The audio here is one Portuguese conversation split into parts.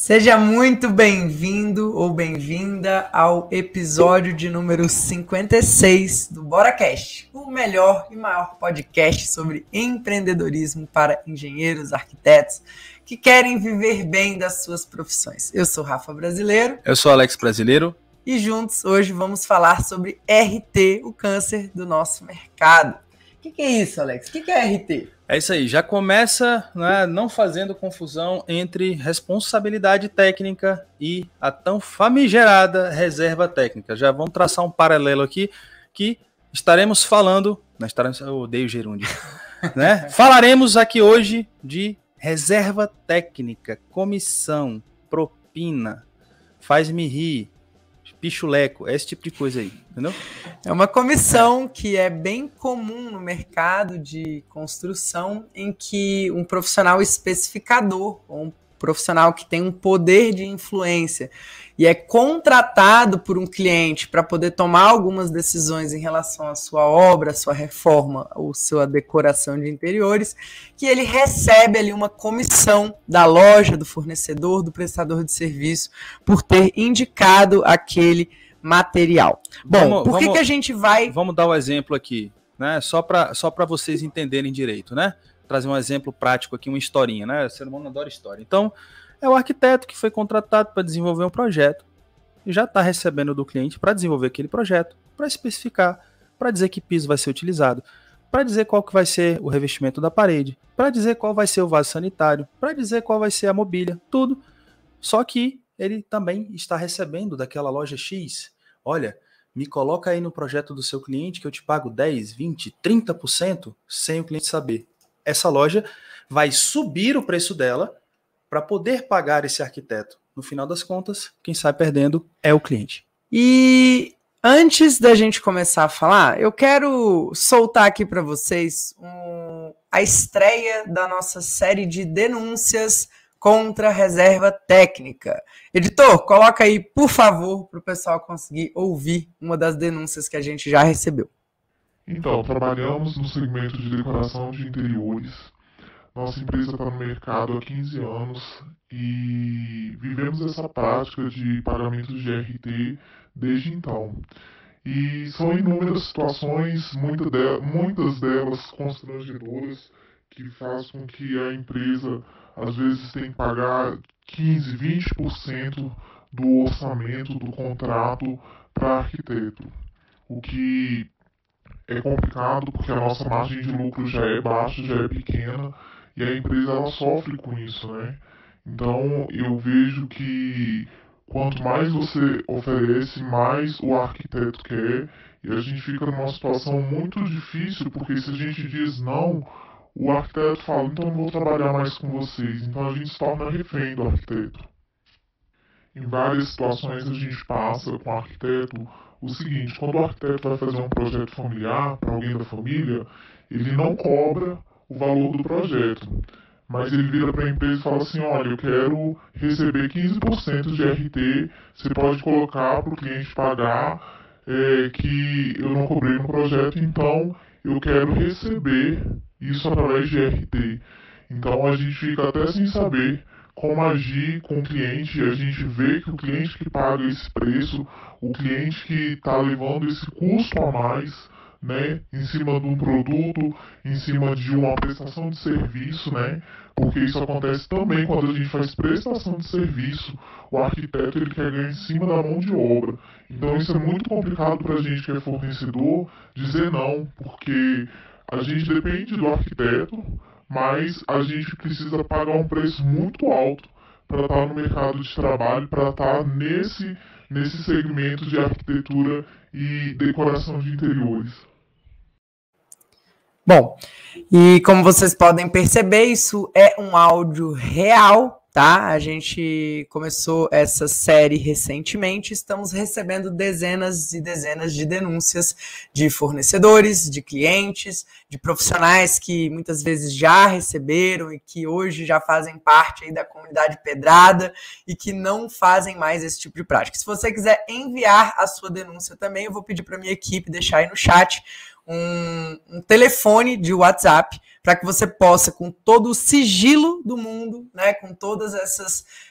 Seja muito bem-vindo ou bem-vinda ao episódio de número 56 do BoraCast, o melhor e maior podcast sobre empreendedorismo para engenheiros, arquitetos que querem viver bem das suas profissões. Eu sou Rafa Brasileiro. Eu sou Alex Brasileiro. E juntos hoje vamos falar sobre RT, o câncer do nosso mercado. O que, que é isso, Alex? O que, que é RT? É isso aí, já começa né, não fazendo confusão entre responsabilidade técnica e a tão famigerada reserva técnica. Já vamos traçar um paralelo aqui que estaremos falando. Nós estaremos, eu odeio gerúndio. né? Falaremos aqui hoje de reserva técnica, comissão, propina, faz-me rir, pichuleco, esse tipo de coisa aí, entendeu? É uma comissão que é bem comum no mercado de construção, em que um profissional especificador, ou um profissional que tem um poder de influência e é contratado por um cliente para poder tomar algumas decisões em relação à sua obra, sua reforma ou sua decoração de interiores, que ele recebe ali uma comissão da loja, do fornecedor, do prestador de serviço por ter indicado aquele material. Bom, vamos, por que, vamos, que a gente vai. Vamos dar o um exemplo aqui, né? Só para só vocês entenderem direito, né? Trazer um exemplo prático aqui, uma historinha, né? O ser humano adora história. Então, é o arquiteto que foi contratado para desenvolver um projeto e já está recebendo do cliente para desenvolver aquele projeto, para especificar, para dizer que piso vai ser utilizado, para dizer qual que vai ser o revestimento da parede, para dizer qual vai ser o vaso sanitário, para dizer qual vai ser a mobília, tudo. Só que ele também está recebendo daquela loja X. Olha, me coloca aí no projeto do seu cliente que eu te pago 10, 20, 30% sem o cliente saber essa loja vai subir o preço dela para poder pagar esse arquiteto. No final das contas, quem sai perdendo é o cliente. E antes da gente começar a falar, eu quero soltar aqui para vocês um, a estreia da nossa série de denúncias contra a reserva técnica. Editor, coloca aí, por favor, para o pessoal conseguir ouvir uma das denúncias que a gente já recebeu. Então, trabalhamos no segmento de decoração de interiores. Nossa empresa está no mercado há 15 anos e vivemos essa prática de pagamento de RT desde então. E são inúmeras situações, muita de, muitas delas constrangedoras, que faz com que a empresa às vezes tenha que pagar 15, 20% do orçamento do contrato para arquiteto. O que é complicado porque a nossa margem de lucro já é baixa, já é pequena e a empresa ela sofre com isso, né? Então eu vejo que quanto mais você oferece, mais o arquiteto quer e a gente fica numa situação muito difícil porque se a gente diz não, o arquiteto fala então não vou trabalhar mais com vocês, então a gente se torna refém do arquiteto. Em várias situações a gente passa com o arquiteto o seguinte, quando o arquiteto vai fazer um projeto familiar para alguém da família, ele não cobra o valor do projeto, mas ele vira para a empresa e fala assim, olha, eu quero receber 15% de RT, você pode colocar para o cliente pagar é, que eu não cobrei no projeto, então eu quero receber isso através de RT. Então a gente fica até sem saber como agir com o cliente, a gente vê que o cliente que paga esse preço, o cliente que está levando esse custo a mais, né, em cima de um produto, em cima de uma prestação de serviço, né, porque isso acontece também quando a gente faz prestação de serviço, o arquiteto ele quer ganhar em cima da mão de obra. Então isso é muito complicado para a gente que é fornecedor dizer não, porque a gente depende do arquiteto, mas a gente precisa pagar um preço muito alto para estar no mercado de trabalho, para estar nesse, nesse segmento de arquitetura e decoração de interiores. Bom, e como vocês podem perceber, isso é um áudio real tá? A gente começou essa série recentemente, estamos recebendo dezenas e dezenas de denúncias de fornecedores, de clientes, de profissionais que muitas vezes já receberam e que hoje já fazem parte da comunidade pedrada e que não fazem mais esse tipo de prática. Se você quiser enviar a sua denúncia também, eu vou pedir para minha equipe deixar aí no chat um, um telefone de WhatsApp para que você possa, com todo o sigilo do mundo, né, com todos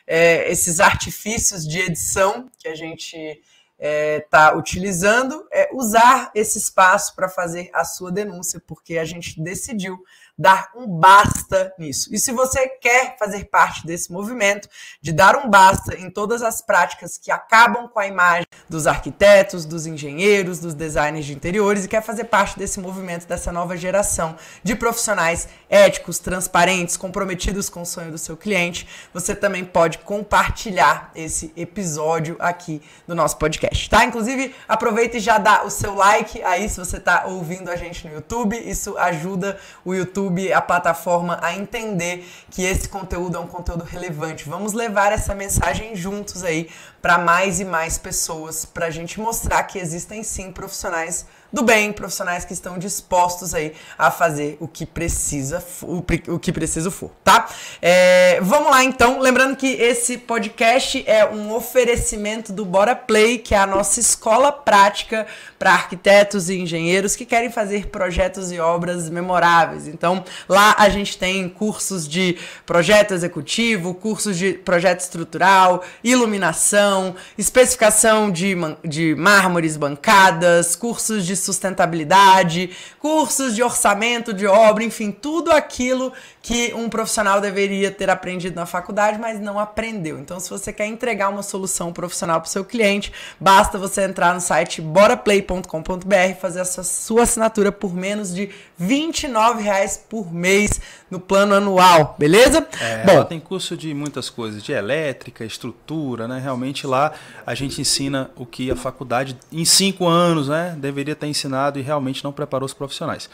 é, esses artifícios de edição que a gente está é, tá utilizando, é, usar esse espaço para fazer a sua denúncia, porque a gente decidiu dar um basta nisso. E se você quer fazer parte desse movimento, de dar um basta em todas as práticas que acabam com a imagem dos arquitetos, dos engenheiros, dos designers de interiores e quer fazer parte desse movimento, dessa nova geração de profissionais éticos, transparentes, comprometidos com o sonho do seu cliente, você também pode compartilhar esse episódio aqui do nosso podcast, tá? Inclusive, aproveita e já dá o seu like aí se você está ouvindo a gente no YouTube, isso ajuda o YouTube YouTube, a plataforma, a entender que esse conteúdo é um conteúdo relevante. Vamos levar essa mensagem juntos aí para mais e mais pessoas, para a gente mostrar que existem sim profissionais do bem, profissionais que estão dispostos aí a fazer o que precisa, o, que preciso for, tá? É, vamos lá então, lembrando que esse podcast é um oferecimento do Bora Play, que é a nossa escola prática para arquitetos e engenheiros que querem fazer projetos e obras memoráveis. Então, lá a gente tem cursos de projeto executivo, cursos de projeto estrutural, iluminação, especificação de, de mármores bancadas, cursos de sustentabilidade, cursos de orçamento de obra, enfim, tudo aquilo que um profissional deveria ter aprendido na faculdade, mas não aprendeu. Então, se você quer entregar uma solução profissional para o seu cliente, basta você entrar no site boraplay.com.br e fazer a sua assinatura por menos de R$ reais por mês no plano anual, beleza? É, Bom, tem curso de muitas coisas, de elétrica, estrutura, né? Realmente lá a gente ensina o que a faculdade em cinco anos, né, deveria ter ensinado e realmente não preparou os profissionais.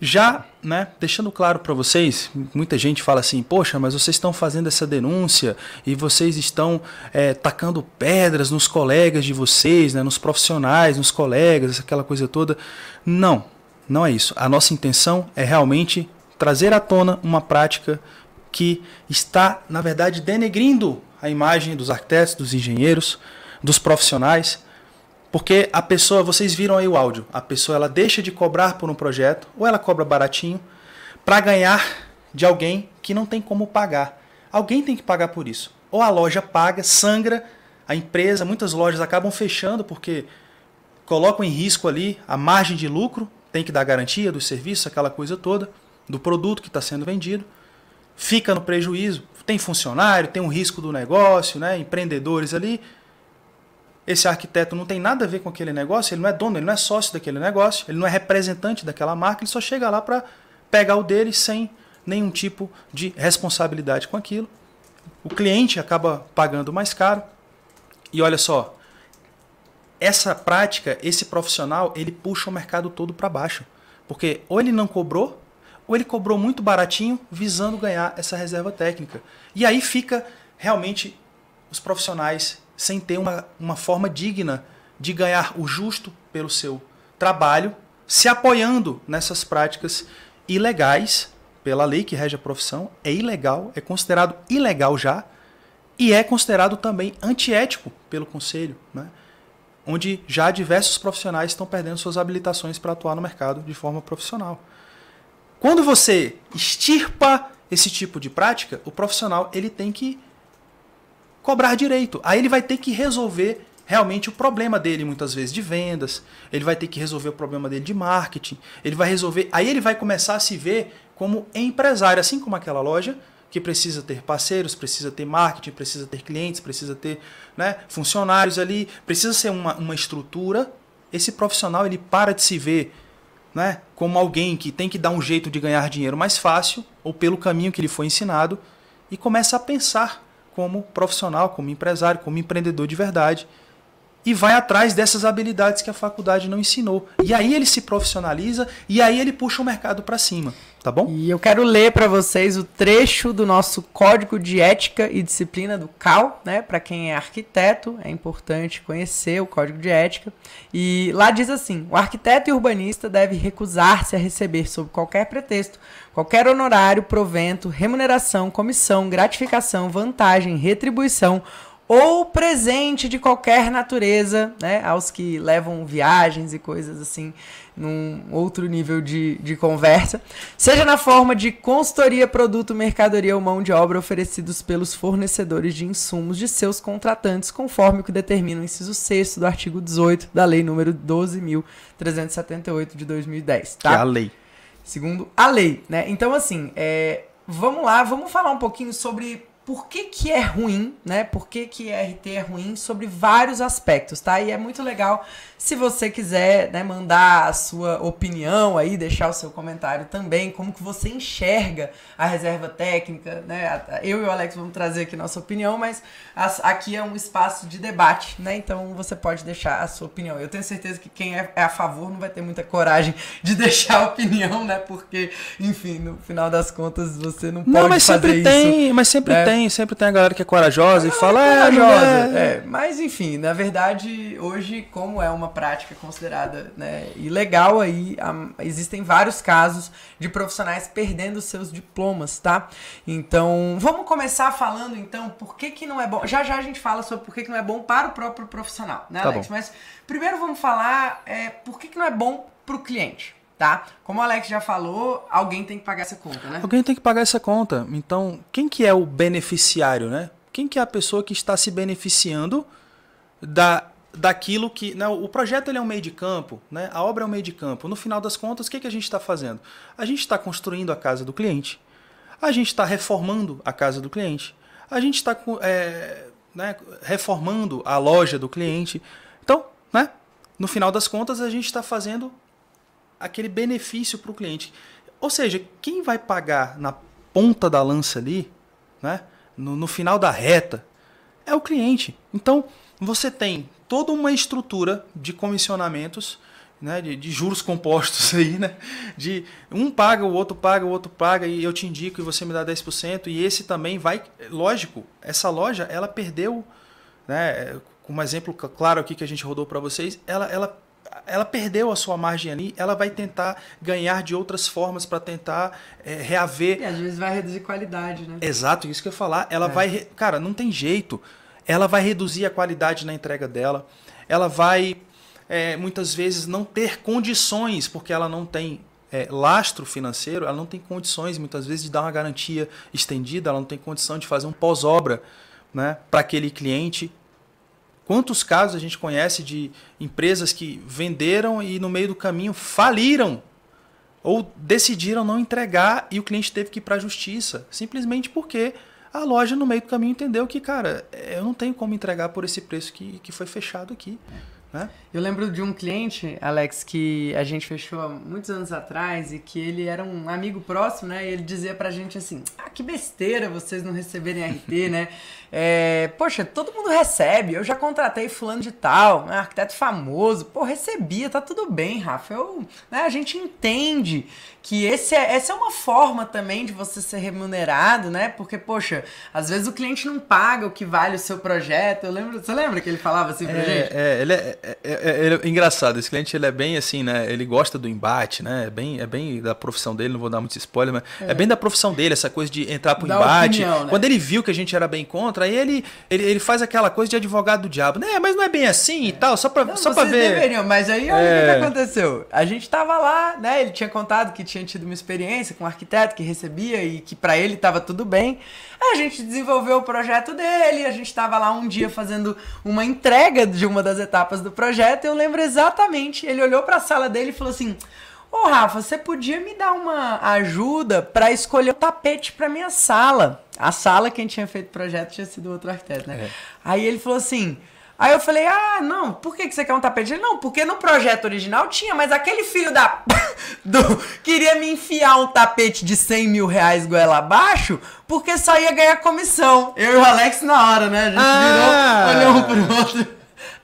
Já, né, deixando claro para vocês, muita gente fala assim, poxa, mas vocês estão fazendo essa denúncia e vocês estão é, tacando pedras nos colegas de vocês, né, nos profissionais, nos colegas, aquela coisa toda. Não, não é isso. A nossa intenção é realmente trazer à tona uma prática que está, na verdade, denegrindo a imagem dos arquitetos, dos engenheiros, dos profissionais, porque a pessoa, vocês viram aí o áudio, a pessoa ela deixa de cobrar por um projeto, ou ela cobra baratinho, para ganhar de alguém que não tem como pagar. Alguém tem que pagar por isso. Ou a loja paga, sangra, a empresa, muitas lojas acabam fechando porque colocam em risco ali a margem de lucro, tem que dar garantia do serviço, aquela coisa toda, do produto que está sendo vendido, fica no prejuízo. Tem funcionário, tem um risco do negócio, né? empreendedores ali. Esse arquiteto não tem nada a ver com aquele negócio, ele não é dono, ele não é sócio daquele negócio, ele não é representante daquela marca, ele só chega lá para pegar o dele sem nenhum tipo de responsabilidade com aquilo. O cliente acaba pagando mais caro. E olha só, essa prática, esse profissional, ele puxa o mercado todo para baixo. Porque ou ele não cobrou, ou ele cobrou muito baratinho visando ganhar essa reserva técnica. E aí fica realmente os profissionais sem ter uma, uma forma digna de ganhar o justo pelo seu trabalho, se apoiando nessas práticas ilegais pela lei que rege a profissão, é ilegal, é considerado ilegal já, e é considerado também antiético pelo Conselho, né? onde já diversos profissionais estão perdendo suas habilitações para atuar no mercado de forma profissional. Quando você extirpa esse tipo de prática, o profissional ele tem que cobrar direito. Aí ele vai ter que resolver realmente o problema dele muitas vezes de vendas, ele vai ter que resolver o problema dele de marketing, ele vai resolver, aí ele vai começar a se ver como empresário, assim como aquela loja que precisa ter parceiros, precisa ter marketing, precisa ter clientes, precisa ter né, funcionários ali, precisa ser uma, uma estrutura. Esse profissional ele para de se ver né, como alguém que tem que dar um jeito de ganhar dinheiro mais fácil ou pelo caminho que ele foi ensinado e começa a pensar como profissional, como empresário, como empreendedor de verdade e vai atrás dessas habilidades que a faculdade não ensinou. E aí ele se profissionaliza e aí ele puxa o mercado para cima, tá bom? E eu quero ler para vocês o trecho do nosso Código de Ética e Disciplina do CAL, né? Para quem é arquiteto, é importante conhecer o Código de Ética. E lá diz assim: "O arquiteto e urbanista deve recusar-se a receber sob qualquer pretexto qualquer honorário, provento, remuneração, comissão, gratificação, vantagem, retribuição ou presente de qualquer natureza, né, aos que levam viagens e coisas assim, num outro nível de, de conversa, seja na forma de consultoria, produto, mercadoria ou mão de obra oferecidos pelos fornecedores de insumos de seus contratantes, conforme o que determina o inciso 6 do artigo 18 da Lei número 12.378 de 2010, tá? Que é a lei. Segundo a lei, né? Então, assim, é, vamos lá, vamos falar um pouquinho sobre por que, que é ruim, né? Por que, que RT é ruim sobre vários aspectos, tá? E é muito legal se você quiser né, mandar a sua opinião aí, deixar o seu comentário também, como que você enxerga a reserva técnica, né? Eu e o Alex vamos trazer aqui nossa opinião, mas aqui é um espaço de debate, né? Então você pode deixar a sua opinião. Eu tenho certeza que quem é, é a favor não vai ter muita coragem de deixar a opinião, né? Porque, enfim, no final das contas você não pode não, mas fazer sempre isso. Tem, mas sempre né? tem, sempre tem a galera que é corajosa e fala, é, corajosa. É, é. Mas enfim, na verdade, hoje, como é uma prática considerada né, ilegal, aí existem vários casos de profissionais perdendo seus diplomas, tá? Então, vamos começar falando então por que, que não é bom. Já já a gente fala sobre por que, que não é bom para o próprio profissional, né, tá Alex? Mas primeiro vamos falar é, por que, que não é bom para o cliente. Tá? Como o Alex já falou, alguém tem que pagar essa conta, né? Alguém tem que pagar essa conta. Então, quem que é o beneficiário, né? Quem que é a pessoa que está se beneficiando da daquilo que. Né, o projeto ele é um meio de campo, né, a obra é um meio de campo. No final das contas, o que, que a gente está fazendo? A gente está construindo a casa do cliente, a gente está reformando a casa do cliente, a gente está é, né, reformando a loja do cliente. Então, né, no final das contas, a gente está fazendo aquele benefício para o cliente. Ou seja, quem vai pagar na ponta da lança ali, né, no, no final da reta, é o cliente. Então, você tem toda uma estrutura de comissionamentos, né, de, de, juros compostos aí, né? De um paga, o outro paga, o outro paga, e eu te indico e você me dá 10%, e esse também vai. Lógico, essa loja ela perdeu, né? Um exemplo claro aqui que a gente rodou para vocês, ela, ela, ela perdeu a sua margem ali, ela vai tentar ganhar de outras formas para tentar é, reaver. E às vezes vai reduzir qualidade, né? Exato, isso que eu ia falar. Ela é. vai. Cara, não tem jeito ela vai reduzir a qualidade na entrega dela, ela vai é, muitas vezes não ter condições, porque ela não tem é, lastro financeiro, ela não tem condições muitas vezes de dar uma garantia estendida, ela não tem condição de fazer um pós-obra né, para aquele cliente. Quantos casos a gente conhece de empresas que venderam e no meio do caminho faliram ou decidiram não entregar e o cliente teve que ir para a justiça, simplesmente porque a loja no meio do caminho entendeu que, cara, eu não tenho como entregar por esse preço que, que foi fechado aqui. Né? Eu lembro de um cliente, Alex, que a gente fechou há muitos anos atrás e que ele era um amigo próximo, né? E ele dizia pra gente assim: ah, que besteira vocês não receberem RT, né? É, poxa, todo mundo recebe. Eu já contratei fulano de tal, um arquiteto famoso. Pô, recebia, tá tudo bem, Rafa. Eu, né, a gente entende que esse é, essa é uma forma também de você ser remunerado, né? Porque, poxa, às vezes o cliente não paga o que vale o seu projeto. Eu lembro, você lembra que ele falava assim pra é, gente? É, ele é, é, é, é, engraçado. Esse cliente ele é bem assim, né? Ele gosta do embate, né? É bem, é bem da profissão dele, não vou dar muito spoiler, mas é, bem da profissão dele, essa coisa de entrar pro da embate. Opinião, né? Quando ele viu que a gente era bem contra, aí ele, ele, ele faz aquela coisa de advogado do diabo, né? Mas não é bem assim e tal, só pra, não, só pra ver. Deveriam, mas aí olha o que aconteceu. A gente tava lá, né? Ele tinha contado que tinha tido uma experiência com um arquiteto que recebia e que para ele estava tudo bem. A gente desenvolveu o projeto dele, a gente estava lá um dia fazendo uma entrega de uma das etapas do projeto. E eu lembro exatamente, ele olhou para a sala dele e falou assim: Ô Rafa, você podia me dar uma ajuda para escolher o tapete para minha sala? A sala quem tinha feito o projeto tinha sido outro arquiteto, né? É. Aí ele falou assim: Aí eu falei, ah, não, por que, que você quer um tapete? Ele, não, porque no projeto original tinha, mas aquele filho da. do, queria me enfiar um tapete de 100 mil reais goela abaixo, porque só ia ganhar comissão. Eu e o Alex na hora, né? A gente ah. virou, olhou um pro outro.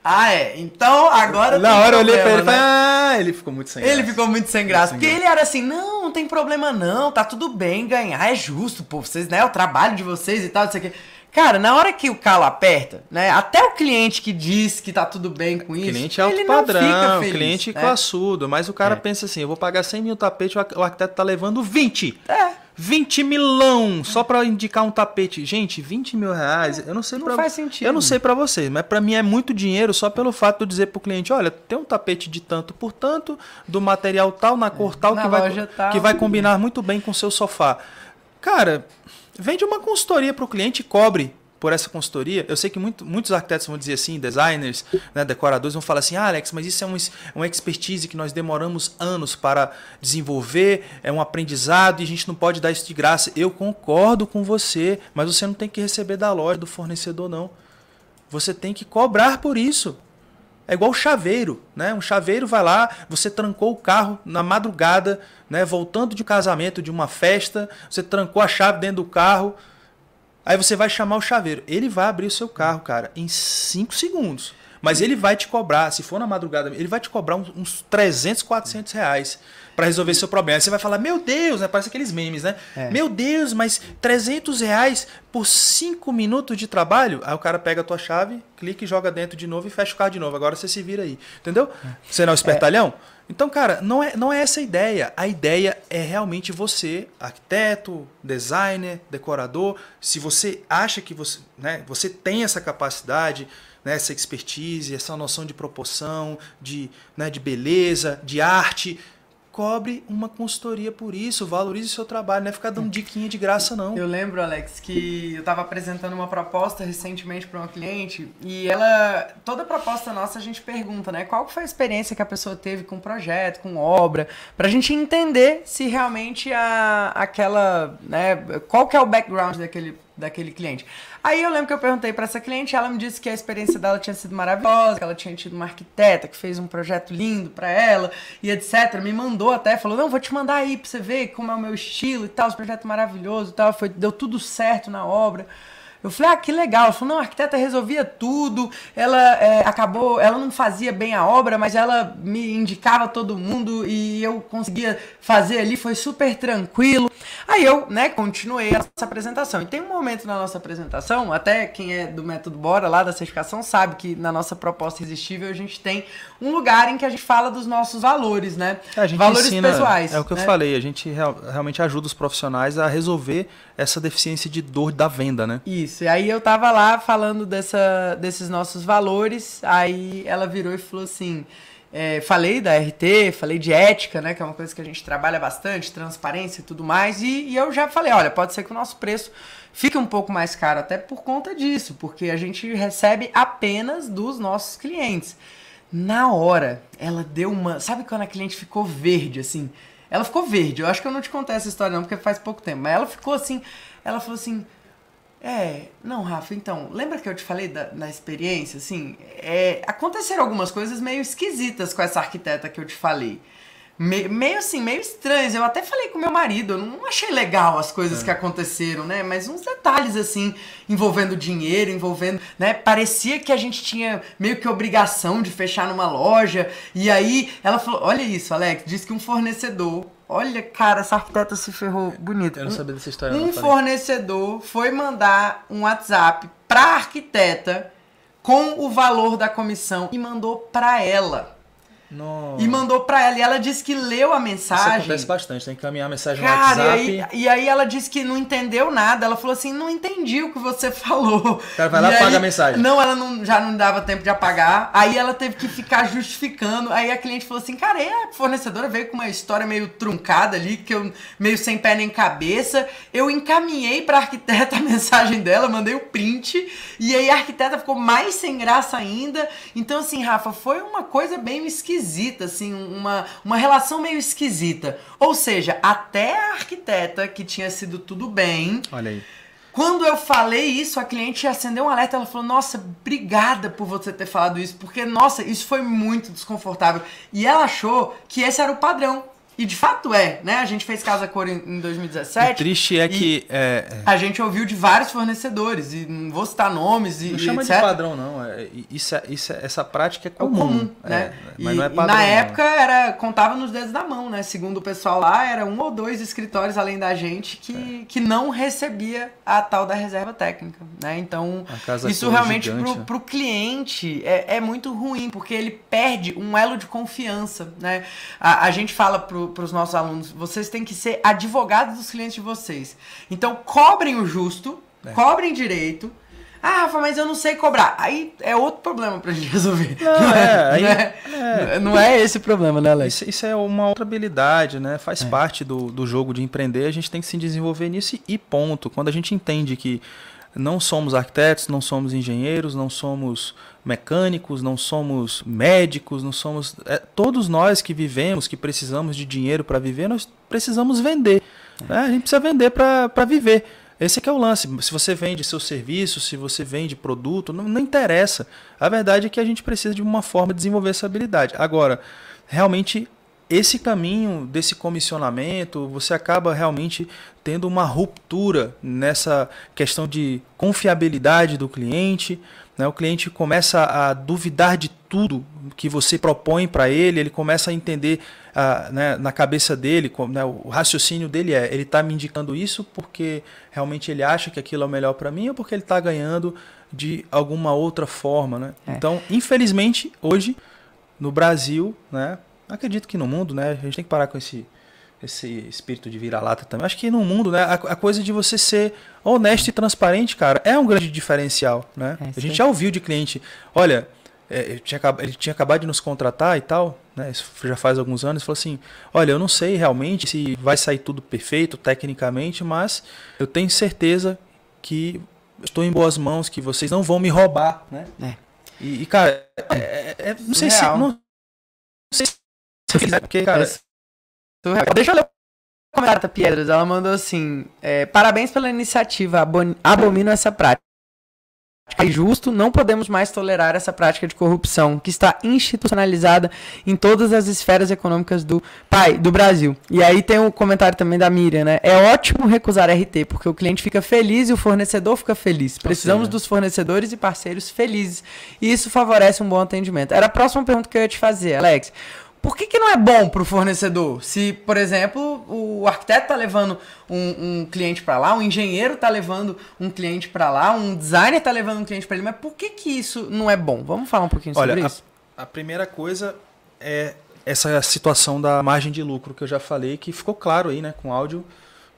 Ah, é. Então agora. Na hora eu olhei pra ele e né? falei, ah, ele ficou muito sem graça. Ele ficou muito sem graça. porque ele era assim, não, não tem problema não, tá tudo bem ganhar, é justo, pô, vocês, né, o trabalho de vocês e tal, não sei o quê. Cara, na hora que o calo aperta, né? Até o cliente que diz que tá tudo bem com isso. Cliente alto ele padrão, feliz, cliente né? classudo. Mas o cara é. pensa assim: eu vou pagar 100 mil tapetes, o arquiteto tá levando 20. É. 20 milão só para indicar um tapete. Gente, 20 mil reais, eu não sei Não pra, faz sentido. Eu não sei para vocês, mas para mim é muito dinheiro só pelo fato de eu dizer pro cliente, olha, tem um tapete de tanto por tanto, do material tal, na cor tal, É, na que vai, tal. que vai combinar muito bem com o seu sofá. Cara, vende uma consultoria pro cliente e cobre por essa consultoria. Eu sei que muito- muitos arquitetos vão dizer assim, designers, né, decoradores vão falar assim, ah, Alex, mas isso é um, es- uma expertise que nós demoramos anos para desenvolver, é um aprendizado e a gente não pode dar isso de graça. Eu concordo com você, mas você não tem que receber da loja, do fornecedor, não. Você tem que cobrar por isso. É igual chaveiro, né? Um chaveiro vai lá, você trancou o carro na madrugada, né? Voltando de um casamento, de uma festa, você trancou a chave dentro do carro. Aí você vai chamar o chaveiro. Ele vai abrir o seu carro, cara, em 5 segundos. Mas ele vai te cobrar, se for na madrugada, ele vai te cobrar uns, uns 300, 400 reais para resolver seu problema. Aí você vai falar, meu Deus, né? parece aqueles memes, né? É. Meu Deus, mas 300 reais por 5 minutos de trabalho? Aí o cara pega a tua chave, clica e joga dentro de novo e fecha o carro de novo. Agora você se vira aí, entendeu? Você não é o espertalhão? Então, cara, não é, não é essa a ideia. A ideia é realmente você, arquiteto, designer, decorador, se você acha que você, né, você tem essa capacidade, né, essa expertise, essa noção de proporção, de, né, de beleza, de arte, cobre uma consultoria por isso, valorize o seu trabalho, não é ficar dando diquinha de graça, não. Eu lembro, Alex, que eu estava apresentando uma proposta recentemente para uma cliente e ela, toda proposta nossa a gente pergunta, né, qual foi a experiência que a pessoa teve com o projeto, com obra, pra gente entender se realmente a, aquela, né, qual que é o background daquele, daquele cliente. Aí eu lembro que eu perguntei para essa cliente, ela me disse que a experiência dela tinha sido maravilhosa, que ela tinha tido uma arquiteta que fez um projeto lindo para ela e etc. Me mandou até, falou: "Não, vou te mandar aí para você ver como é o meu estilo e tal, esse projeto maravilhoso e tal, foi deu tudo certo na obra". Eu falei, ah, que legal. Ela falou, não, a arquiteta resolvia tudo. Ela é, acabou, ela não fazia bem a obra, mas ela me indicava todo mundo e eu conseguia fazer ali, foi super tranquilo. Aí eu, né, continuei a nossa apresentação. E tem um momento na nossa apresentação, até quem é do método Bora, lá da certificação, sabe que na nossa proposta irresistível a gente tem um lugar em que a gente fala dos nossos valores, né? A gente valores ensina, pessoais. É o que né? eu falei, a gente real- realmente ajuda os profissionais a resolver essa deficiência de dor da venda, né? Isso, e aí eu tava lá falando dessa, desses nossos valores, aí ela virou e falou assim, é, falei da RT, falei de ética, né, que é uma coisa que a gente trabalha bastante, transparência e tudo mais, e, e eu já falei, olha, pode ser que o nosso preço fique um pouco mais caro, até por conta disso, porque a gente recebe apenas dos nossos clientes. Na hora, ela deu uma. Sabe quando a cliente ficou verde, assim? Ela ficou verde. Eu acho que eu não te contei essa história, não, porque faz pouco tempo. Mas ela ficou assim. Ela falou assim. É, não, Rafa, então, lembra que eu te falei da, da experiência, assim? É, aconteceram algumas coisas meio esquisitas com essa arquiteta que eu te falei. Me- meio assim, meio estranhas. Eu até falei com meu marido, eu não achei legal as coisas que aconteceram, né? Mas uns detalhes, assim, envolvendo dinheiro, envolvendo, né? Parecia que a gente tinha meio que obrigação de fechar numa loja. E aí ela falou: Olha isso, Alex, disse que um fornecedor. Olha, cara, essa arquiteta se ferrou bonito. Eu não sabia dessa história. um fornecedor foi mandar um WhatsApp pra arquiteta com o valor da comissão e mandou pra ela. Nossa. E mandou pra ela. E ela disse que leu a Isso mensagem. acontece bastante, tem que encaminhar a mensagem no Cara, WhatsApp. e aí, e aí ela disse que não entendeu nada. Ela falou assim: não entendi o que você falou. Cara vai lá e apaga a mensagem. Não, ela não, já não dava tempo de apagar. Aí ela teve que ficar justificando. Aí a cliente falou assim: cara, e a fornecedora veio com uma história meio truncada ali, que eu meio sem pé nem cabeça. Eu encaminhei pra arquiteta a mensagem dela, mandei o print. E aí a arquiteta ficou mais sem graça ainda. Então, assim, Rafa, foi uma coisa bem esquisita, assim, uma, uma relação meio esquisita. Ou seja, até a arquiteta, que tinha sido tudo bem, Olha aí. quando eu falei isso, a cliente acendeu um alerta. Ela falou: Nossa, obrigada por você ter falado isso, porque, nossa, isso foi muito desconfortável. E ela achou que esse era o padrão. E de fato é, né? A gente fez Casa Cor em, em O 2017. triste é que. é, é, A gente ouviu de vários fornecedores, e não vou citar nomes e, não chama etc. de padrão, não. É, isso é- isso é- essa prática é É o comum. comum, é, né? mas e, não é e padrão. na não. época era contava nos dedos da mão, né? Segundo o pessoal lá, era um ou dois escritórios além da gente que, É. que não recebia a tal da reserva técnica, né? Então isso realmente gigante, pro, né? pro cliente é, é muito ruim porque ele perde um elo de confiança, né? A, a gente fala pro para os nossos alunos, vocês têm que ser advogados dos clientes de vocês. Então, cobrem o justo, é. cobrem direito. Ah, Rafa, mas eu não sei cobrar. Aí é outro problema pra gente resolver. Não, não é, aí, é, é, não é esse o problema, né, Alex? Isso, isso, é uma outra habilidade, né? Faz é. parte do, do jogo de empreender. A gente tem que se desenvolver nisso e ponto. Quando a gente entende que não somos arquitetos, não somos engenheiros, não somos mecânicos, não somos médicos, não somos. É, todos nós que vivemos, que precisamos de dinheiro para viver, nós precisamos vender. Né? A gente precisa vender para viver. Esse é é o lance. Se você vende seu serviço, se você vende produto, não, não interessa. A verdade é que a gente precisa de uma forma de desenvolver essa habilidade. Agora, realmente esse caminho desse comissionamento, você acaba realmente tendo uma ruptura nessa questão de confiabilidade do cliente. Né? O cliente começa a duvidar de tudo que você propõe para ele, ele começa a entender uh, né, na cabeça dele, né, o raciocínio dele é: ele está me indicando isso porque realmente ele acha que aquilo é o melhor para mim ou porque ele está ganhando de alguma outra forma. Né? É. Então, infelizmente, hoje, no Brasil, né, acredito que no mundo, né, a gente tem que parar com esse esse espírito de vira-lata também. Acho que no mundo, né, a, a, coisa de você ser honesto e transparente, cara, é um grande diferencial, né? É, a gente já ouviu de cliente, olha, é, ele, tinha, ele tinha acabado de nos contratar e tal, né? Isso já faz alguns anos, falou assim, olha, eu não sei realmente se vai sair tudo perfeito tecnicamente, mas eu tenho certeza que estou em boas mãos, que vocês não vão me roubar, né? É. E, e, cara, é, é, é não sei se não, não sei se porque, cara, Deixa eu ler o comentário da Piedras. Ela mandou assim: é, Parabéns pela iniciativa, abomino essa prática. É justo, não podemos mais tolerar essa prática de corrupção que está institucionalizada em todas as esferas econômicas do pai do Brasil. E aí tem o um comentário também da Miriam, né? É ótimo recusar RT, porque o cliente fica feliz e o fornecedor fica feliz. Precisamos dos fornecedores e parceiros felizes. E isso favorece um bom atendimento. Era a próxima pergunta que eu ia te fazer, Alex. Por que, que não é bom para o fornecedor? Se, por exemplo, o arquiteto está levando um, um cliente para lá, um engenheiro está levando um cliente para lá, um designer está levando um cliente para ele, mas por que, que isso não é bom? Vamos falar um pouquinho Olha, sobre isso? A, a primeira coisa é essa situação da margem de lucro que eu já falei, que ficou claro aí né, com o áudio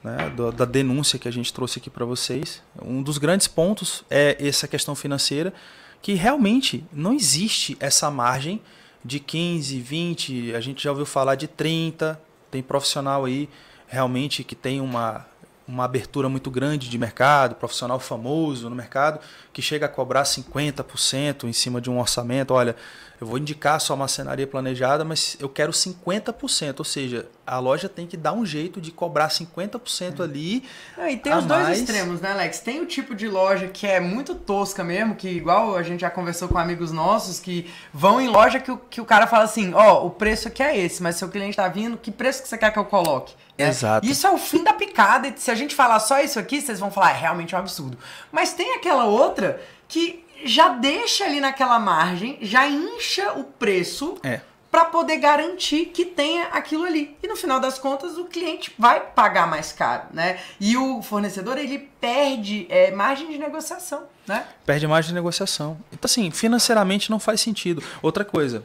né, da, da denúncia que a gente trouxe aqui para vocês. Um dos grandes pontos é essa questão financeira, que realmente não existe essa margem de 15, 20, a gente já ouviu falar de 30. Tem profissional aí realmente que tem uma, uma abertura muito grande de mercado, profissional famoso no mercado, que chega a cobrar 50% em cima de um orçamento. Olha, eu vou indicar a sua marcenaria planejada, mas eu quero 50%, ou seja, a loja tem que dar um jeito de cobrar 50% ali. Não, e tem os dois mais. extremos, né, Alex? Tem o tipo de loja que é muito tosca mesmo, que igual a gente já conversou com amigos nossos, que vão em loja que o, que o cara fala assim, ó, oh, o preço aqui é esse, mas seu cliente tá vindo, que preço que você quer que eu coloque? Né? Exato. Isso é o fim da picada, se a gente falar só isso aqui, vocês vão falar, é realmente um absurdo. Mas tem aquela outra que já deixa ali naquela margem, já incha o preço é. para poder garantir que tenha aquilo ali. E no final das contas, o cliente vai pagar mais caro, né? E o fornecedor, ele perde é, margem de negociação, né? Perde margem de negociação. Então, assim, financeiramente não faz sentido. Outra coisa,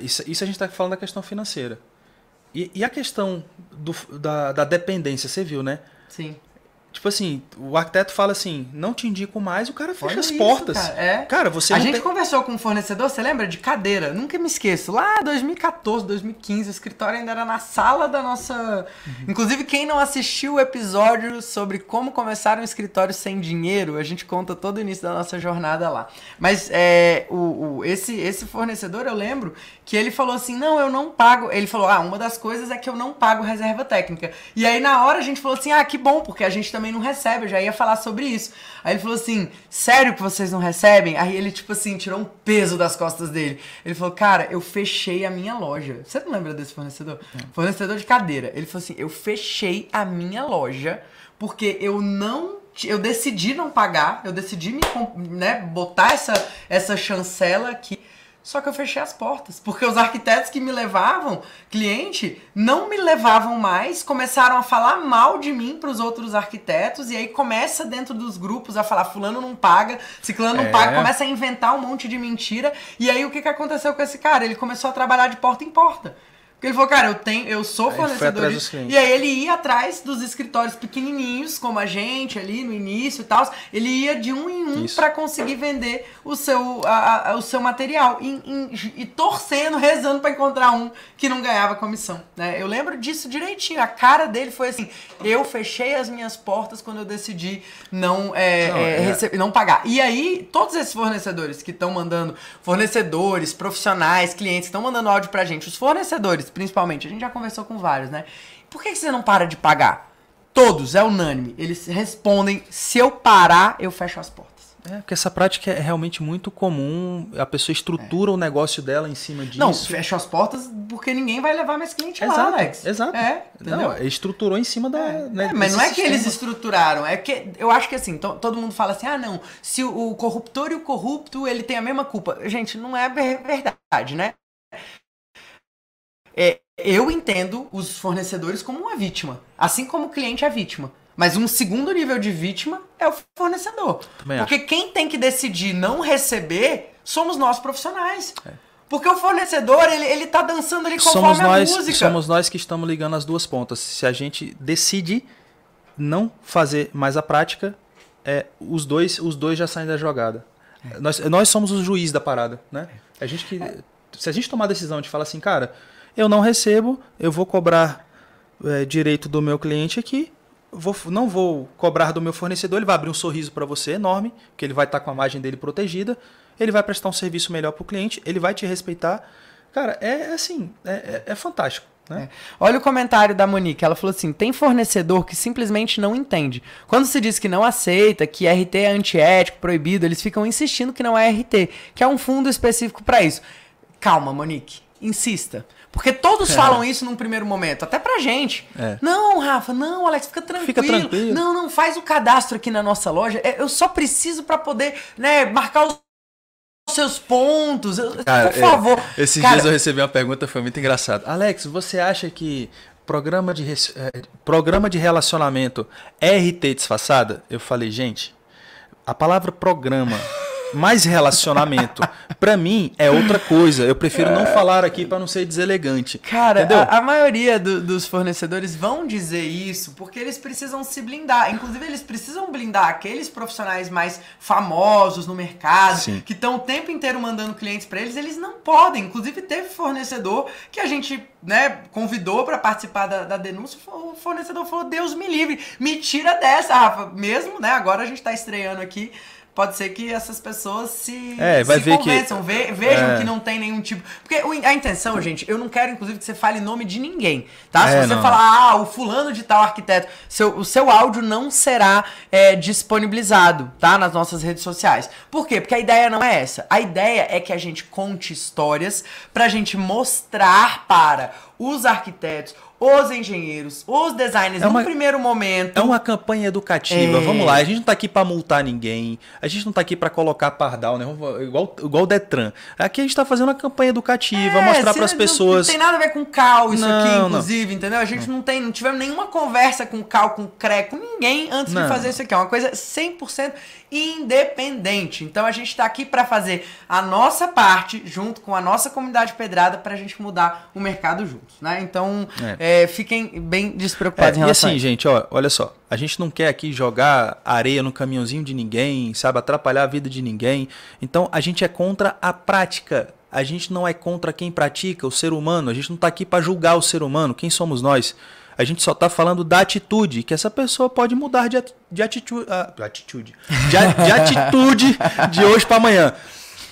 isso, isso a gente está falando da questão financeira. E, e a questão do, da, da dependência, você viu, né? Sim. Tipo assim, o arquiteto fala assim, não te indico mais, o cara fecha Olha as isso, portas. Cara, é. cara você A gente tem... conversou com um fornecedor, você lembra? De cadeira. Nunca me esqueço. Lá 2014, 2015, o escritório ainda era na sala da nossa. Uhum. Inclusive, quem não assistiu o episódio sobre como começar um escritório sem dinheiro, a gente conta todo o início da nossa jornada lá. Mas é, o, o, esse, esse fornecedor, eu lembro que ele falou assim: não, eu não pago. Ele falou: ah, uma das coisas é que eu não pago reserva técnica. E aí, na hora, a gente falou assim: ah, que bom, porque a gente também não recebe, eu já ia falar sobre isso. Aí ele falou assim: sério que vocês não recebem? Aí ele, tipo assim, tirou um peso das costas dele. Ele falou: cara, eu fechei a minha loja. Você não lembra desse fornecedor? É. Fornecedor de cadeira. Ele falou assim: eu fechei a minha loja porque eu não eu decidi não pagar, eu decidi me né, botar essa, essa chancela aqui só que eu fechei as portas, porque os arquitetos que me levavam, cliente, não me levavam mais, começaram a falar mal de mim para os outros arquitetos, e aí começa dentro dos grupos a falar: Fulano não paga, Ciclano não é. paga, começa a inventar um monte de mentira. E aí o que, que aconteceu com esse cara? Ele começou a trabalhar de porta em porta. Porque ele falou, cara, eu tenho, eu sou fornecedor disso. E aí ele ia atrás dos escritórios pequenininhos, como a gente ali no início e tal. Ele ia de um em um pra conseguir vender o seu, a- a- o seu material. E, e- e torcendo, rezando pra encontrar um que não ganhava comissão. Né? Eu lembro disso direitinho. A cara dele foi assim: eu fechei as minhas portas quando eu decidi não, é, Não, é, é. não pagar. E aí, todos esses fornecedores que estão mandando, fornecedores, profissionais, clientes, estão mandando áudio pra gente, os fornecedores, principalmente, a gente já conversou com vários, né? Por que, você não para de pagar? Todos, é unânime. Eles respondem: se eu parar, eu fecho as portas. É, porque essa prática é realmente muito comum. A pessoa estrutura o negócio dela em cima disso. Não, fecho as portas porque ninguém vai levar mais cliente lá, Exato, Alex. exato. É, entendeu? Não, estruturou em cima da. né, É, mas não é que eles sistema. estruturaram, é que eu acho que assim, to- todo mundo fala assim: ah, não, se o, o corruptor e o corrupto ele tem a mesma culpa. Gente, não é ver- verdade, né? É, eu entendo os fornecedores como uma vítima, assim como o cliente é vítima. Mas um segundo nível de vítima é o fornecedor. Também Porque quem tem que decidir não receber somos nós profissionais. Porque o fornecedor, ele, ele tá dançando ali conforme somos nós, a música. somos nós que estamos ligando as duas pontas. Se a gente decide não fazer mais a prática, é, os dois, os dois já saem da jogada. É. Nós, nós somos os juízes da parada, né? A gente que, se a gente tomar a decisão de falar assim, cara, eu não recebo, eu vou cobrar é, direito do meu cliente aqui, vou, não vou cobrar do meu fornecedor, ele vai abrir um sorriso para você enorme, que ele vai estar com a margem dele protegida, ele vai prestar um serviço melhor para o cliente, ele vai te respeitar. Cara, é assim, é, é- é fantástico. Né? Olha o comentário da Monique. Ela falou assim: tem fornecedor que simplesmente não entende. Quando se diz que não aceita, que RT é antiético, proibido, eles ficam insistindo que não é RT, que é um fundo específico para isso. Calma, Monique. Insista. Porque todos falam isso num primeiro momento, até pra gente. É. Não, Rafa, não, Alex, fica tranquilo. Fica tranquilo. Não, não, faz o cadastro aqui na nossa loja. É, Eu só preciso pra poder, né, marcar os seus pontos. Cara, Por favor. é, esses Cara, dias eu recebi uma pergunta, foi muito engraçado. Alex, você acha que programa de, eh, programa de relacionamento é RT disfarçada? Eu falei, gente, a palavra programa mais relacionamento, pra mim, é outra coisa. Eu prefiro não falar aqui pra não ser deselegante. Cara, a, a maioria do- dos fornecedores vão dizer isso porque eles precisam se blindar. Inclusive, eles precisam blindar aqueles profissionais mais famosos no mercado, Sim. que estão o tempo inteiro mandando clientes pra eles. Eles não podem. Inclusive, teve fornecedor que a gente né, convidou pra participar da, da denúncia. O fornecedor falou: Deus me livre, me tira dessa, Rafa. Mesmo, né? Agora a gente tá estreando aqui. Pode ser que essas pessoas se, É, se ver que- convençam, ve- vejam É. que não tem nenhum tipo. Porque a intenção, gente, eu não quero, inclusive, que você fale nome de ninguém. Tá? É, Se você não. falar, ah, o fulano de tal arquiteto, seu, o seu áudio não será é, disponibilizado, tá? Nas nossas redes sociais. Por quê? Porque a ideia não é essa. A ideia é que a gente conte histórias pra gente mostrar para os arquitetos, os engenheiros, os designers, É uma- no primeiro momento. É uma campanha educativa. É. Vamos lá, a gente não tá aqui pra multar ninguém. A gente não tá aqui pra colocar pardal, né? Igual, igual o Detran. Aqui a gente tá fazendo uma campanha educativa, É, mostrar pras não- pessoas. Não tem nada a ver com cal isso Não, aqui, não. inclusive, entendeu? A gente não tem, não tivemos nenhuma conversa com cal, com CRE, com ninguém antes de Não. fazer isso aqui. É uma coisa 100% independente. Então a gente tá aqui pra fazer a nossa parte, junto com a nossa comunidade pedrada, pra gente mudar o mercado juntos, né? Então, é, fiquem bem despreocupados em É, e relação a assim, isso. gente, ó, olha só. A gente não quer aqui jogar areia no caminhãozinho de ninguém, sabe? Atrapalhar a vida de ninguém. Então, a gente é contra a prática. A gente não é contra quem pratica, o ser humano. A gente não tá aqui para julgar o ser humano. Quem somos nós? A gente só tá falando da atitude, que essa pessoa pode mudar de, ati- de atitude. ah, atitude. De, a- de atitude de hoje para amanhã.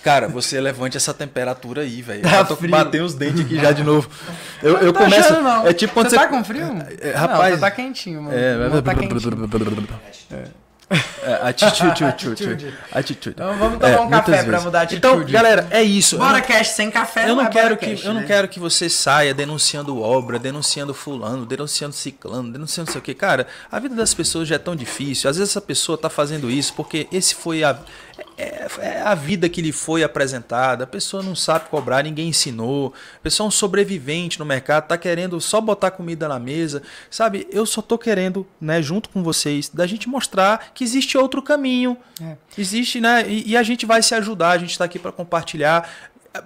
Cara, você levante essa temperatura aí, velho. Tá Eu tô frio. batendo os dentes aqui já de novo. Eu, eu Não tô começo. achando, não. É tipo quando você você. tá com frio? É, Não, rapaz. você tá quentinho, mano. É, Não, tá quentinho. É, atitude, atitude, atitude. Então vamos tomar um café pra mudar a Então, atitude. galera, é isso. Bora não, cash sem café, eu não é quero que cash, eu não né? quero que você saia denunciando obra, denunciando fulano, denunciando ciclano, denunciando não sei o que. Cara, a vida das pessoas já é tão difícil. Às vezes essa pessoa tá fazendo isso porque esse foi a é, é a vida que lhe foi apresentada. A pessoa não sabe cobrar, ninguém ensinou. A pessoa é um sobrevivente no mercado, tá querendo só botar comida na mesa. Sabe, eu só tô querendo, né, junto com vocês, da gente mostrar que existe outro caminho. É. Existe, né? E, e a gente vai se ajudar, a gente tá aqui para compartilhar.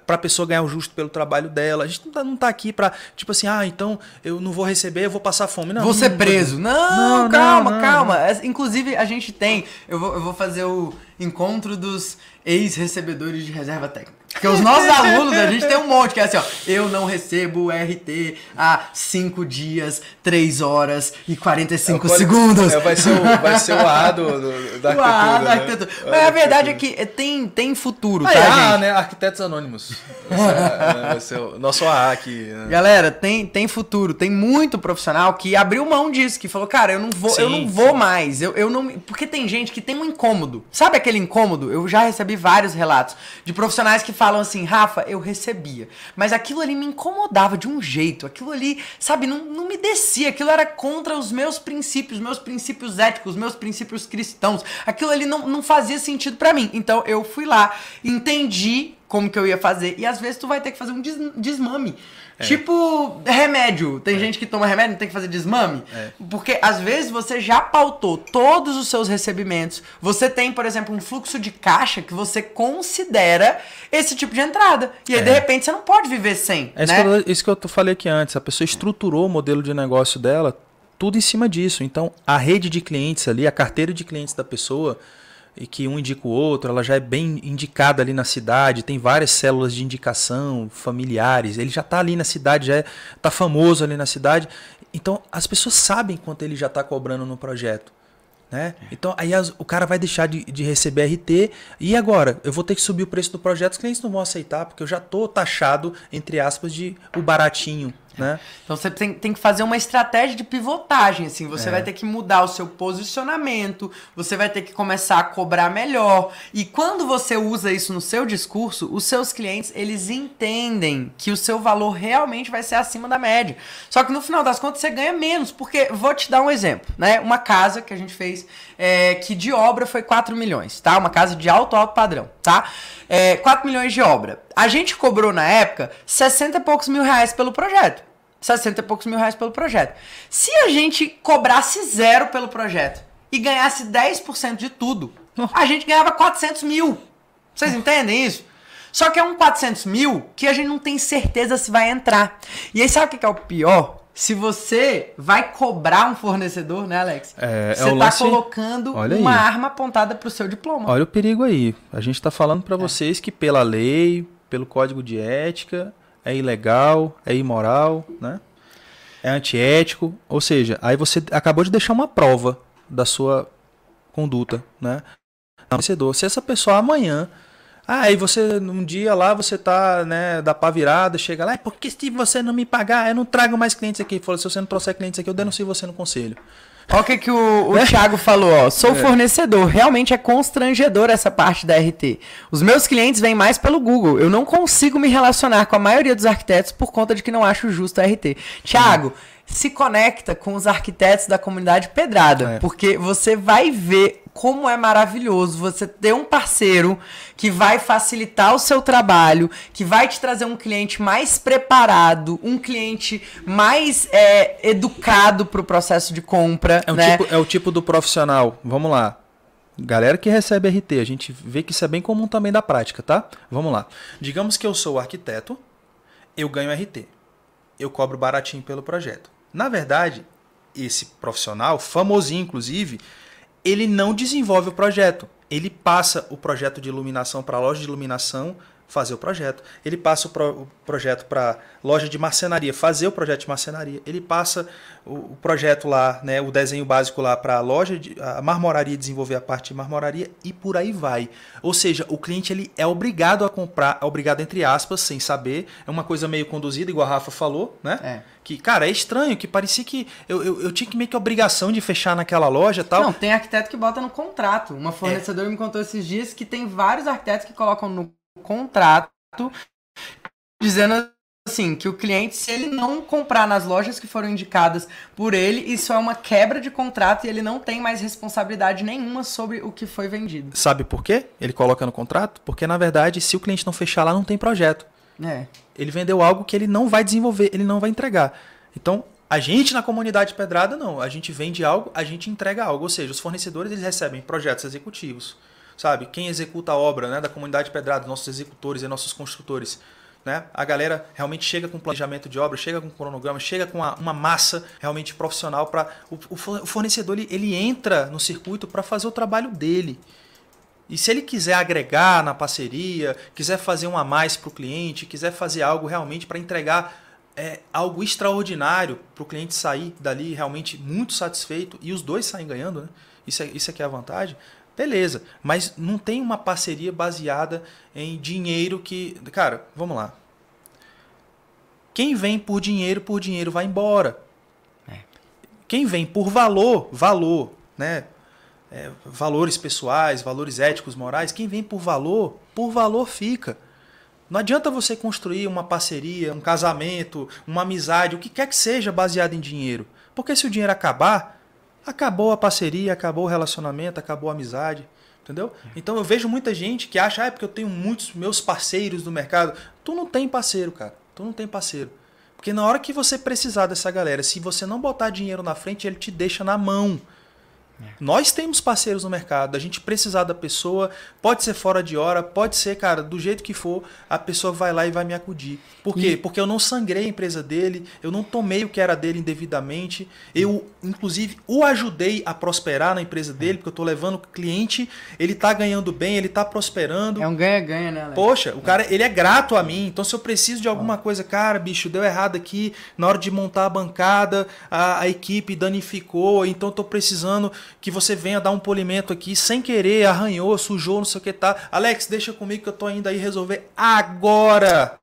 para a pessoa ganhar o justo pelo trabalho dela. A gente não tá, não tá aqui para tipo assim, ah, então eu não vou receber, eu vou passar fome. Não, vou ser não, preso. Não, não calma, não, calma. Inclusive, a gente tem. Eu vou, eu vou fazer o encontro dos ex-recebedores de reserva técnica. Porque os nossos alunos, a gente tem um monte que é assim, ó. Eu não recebo o RT há 5 dias, 3 horas e 45 é, segundos. É, vai, ser o, vai ser o A do, do, da arquitetura. O A da arquitetura. Né? Mas a verdade é que tem, tem futuro, ah, tá, é, gente? né? Arquitetos Anônimos. É, vai ser o nosso A aqui. Né? Galera, tem, tem futuro. Tem muito profissional que abriu mão disso, que falou, cara, eu não vou, sim, eu não vou mais. Eu, eu não. Porque tem gente que tem um incômodo. Sabe aquele incômodo? Eu já recebi vários relatos de profissionais que falam assim, Rafa, eu recebia. Mas aquilo ali me incomodava de um jeito. Aquilo ali, sabe, não, não me descia. Aquilo era contra os meus princípios, meus princípios éticos, meus princípios cristãos. Aquilo ali não, não fazia sentido para mim. Então eu fui lá, entendi como que eu ia fazer. E às vezes tu vai ter que fazer um des desmame. É. Tipo remédio. Tem é. gente que toma remédio e tem que fazer desmame. É. Porque às vezes você já pautou todos os seus recebimentos. Você tem, por exemplo, um fluxo de caixa que você considera esse tipo de entrada. E aí, de é. repente, você não pode viver sem. É né? isso, que eu, isso que eu falei aqui antes. A pessoa estruturou o modelo de negócio dela tudo em cima disso. Então, a rede de clientes ali, a carteira de clientes da pessoa e que um indica o outro, ela já é bem indicada ali na cidade, tem várias células de indicação familiares, ele já está ali na cidade, já está é, famoso ali na cidade. Então as pessoas sabem quanto ele já está cobrando no projeto. Né? Então aí as, o cara vai deixar de, de, receber RT e agora eu vou ter que subir o preço do projeto, os clientes não vão aceitar porque eu já estou taxado entre aspas de o baratinho, né? Então você tem, tem que fazer uma estratégia de pivotagem, assim. Você é. vai ter que mudar o seu posicionamento, você vai ter que começar a cobrar melhor. E quando você usa isso no seu discurso, os seus clientes, eles entendem que o seu valor realmente vai ser acima da média. Só que no final das contas você ganha menos, porque vou te dar um exemplo, né? Uma casa que a gente fez é, que de obra foi 4 milhões, tá? Uma casa de alto, alto padrão, tá? É, 4 milhões de obra. A gente cobrou na época 60 e poucos mil reais pelo projeto. 60 e poucos mil reais pelo projeto. Se a gente cobrasse zero pelo projeto e ganhasse 10% de tudo, a gente ganhava 400 mil. Vocês entendem isso? Só que é um 400 mil que a gente não tem certeza se vai entrar. E aí sabe o que é o pior? Se você vai cobrar um fornecedor, né, Alex? É, você está é colocando Olha uma aí. arma apontada para o seu diploma. Olha o perigo aí. A gente está falando para é. vocês que pela lei, pelo código de ética, é ilegal, é imoral, né? É antiético, ou seja, aí você acabou de deixar uma prova da sua conduta, né? Vencedor. Se essa pessoa amanhã, ah, aí você um dia lá você tá, né, da pá virada, chega lá, porque se você não me pagar, eu não trago mais clientes aqui. Falou, se você não trouxer clientes aqui, eu denuncio você no conselho. Olha o que, que o, o é? Thiago falou, ó. Sou é. fornecedor. Realmente é constrangedor essa parte da RT. Os meus clientes vêm mais pelo Google. Eu não consigo me relacionar com a maioria dos arquitetos por conta de que não acho justo a RT. Thiago, uhum. se conecta com os arquitetos da comunidade Pedrada. É. Porque você vai ver como é maravilhoso você ter um parceiro que vai facilitar o seu trabalho, que vai te trazer um cliente mais preparado, um cliente mais é, educado para o processo de compra. É, né? tipo, é o tipo do profissional. Vamos lá. Galera que recebe RT, a gente vê que isso é bem comum também da prática, tá? Vamos lá. Digamos que eu sou arquiteto, eu ganho RT. Eu cobro baratinho pelo projeto. Na verdade, esse profissional, famosinho inclusive, ele não desenvolve o projeto. Ele passa o projeto de iluminação para a loja de iluminação fazer o projeto. Ele passa o, pro, o projeto para loja de marcenaria fazer o projeto de marcenaria. Ele passa o, o projeto lá, né, o desenho básico lá para a loja de a marmoraria desenvolver a parte de marmoraria e por aí vai. Ou seja, o cliente ele é obrigado a comprar, é obrigado entre aspas, sem saber. É uma coisa meio conduzida, igual a Rafa falou, né? É. Que, cara, é estranho, que parecia que eu, eu, eu, tinha que meio que obrigação de fechar naquela loja tal. Não, tem arquiteto que bota no contrato. Uma fornecedora é. me contou esses dias que tem vários arquitetos que colocam no contrato dizendo assim que o cliente, se ele não comprar nas lojas que foram indicadas por ele, isso é uma quebra de contrato e ele não tem mais responsabilidade nenhuma sobre o que foi vendido. Sabe por quê? Ele coloca no contrato? Porque na verdade, se o cliente não fechar lá, não tem projeto. É. Ele vendeu algo que ele não vai desenvolver, ele não vai entregar. Então, a gente na comunidade Pedrada não, a gente vende algo, a gente entrega algo, ou seja, os fornecedores eles recebem projetos executivos sabe? Quem executa a obra né, da comunidade Pedrada, nossos executores e nossos construtores. Né? A galera realmente chega com planejamento de obra, chega com cronograma, chega com uma, uma massa realmente profissional para o, o, fornecedor ele, ele entra no circuito para fazer o trabalho dele. E se ele quiser agregar na parceria, quiser fazer um a mais para o cliente, quiser fazer algo realmente para entregar é, algo extraordinário para o cliente sair dali realmente muito satisfeito e os dois saem ganhando, né? Isso é, isso é que é a vantagem. Beleza, mas não tem uma parceria baseada em dinheiro que. Cara, vamos lá. Quem vem por dinheiro, por dinheiro vai embora. É. Quem vem por valor, valor, né? É, valores pessoais, valores éticos, morais, quem vem por valor, por valor fica. Não adianta você construir uma parceria, um casamento, uma amizade, o que quer que seja baseado em dinheiro. Porque se o dinheiro acabar, acabou a parceria, acabou o relacionamento, acabou a amizade. Entendeu? Então eu vejo muita gente que acha, ah, é porque eu tenho muitos meus parceiros no mercado. Tu não tem parceiro, cara. Tu não tem parceiro. Porque na hora que você precisar dessa galera, se você não botar dinheiro na frente, ele te deixa na mão. É. Nós temos parceiros no mercado, a gente precisar da pessoa, pode ser fora de hora, pode ser, cara, do jeito que for, a pessoa vai lá e vai me acudir. Por quê? E... Porque eu não sangrei a empresa dele, eu não tomei o que era dele indevidamente, eu, inclusive, o ajudei a prosperar na empresa dele, porque eu tô levando o cliente, ele tá ganhando bem, ele tá prosperando. É um ganha-ganha, né, Alex? Poxa, o cara, ele é grato a mim, então se eu preciso de alguma coisa, cara, bicho, deu errado aqui, na hora de montar a bancada, a, a equipe danificou, então tô precisando que você venha dar um polimento aqui sem querer, arranhou, sujou, não sei o que tá. Alex, deixa comigo que eu tô indo aí resolver agora.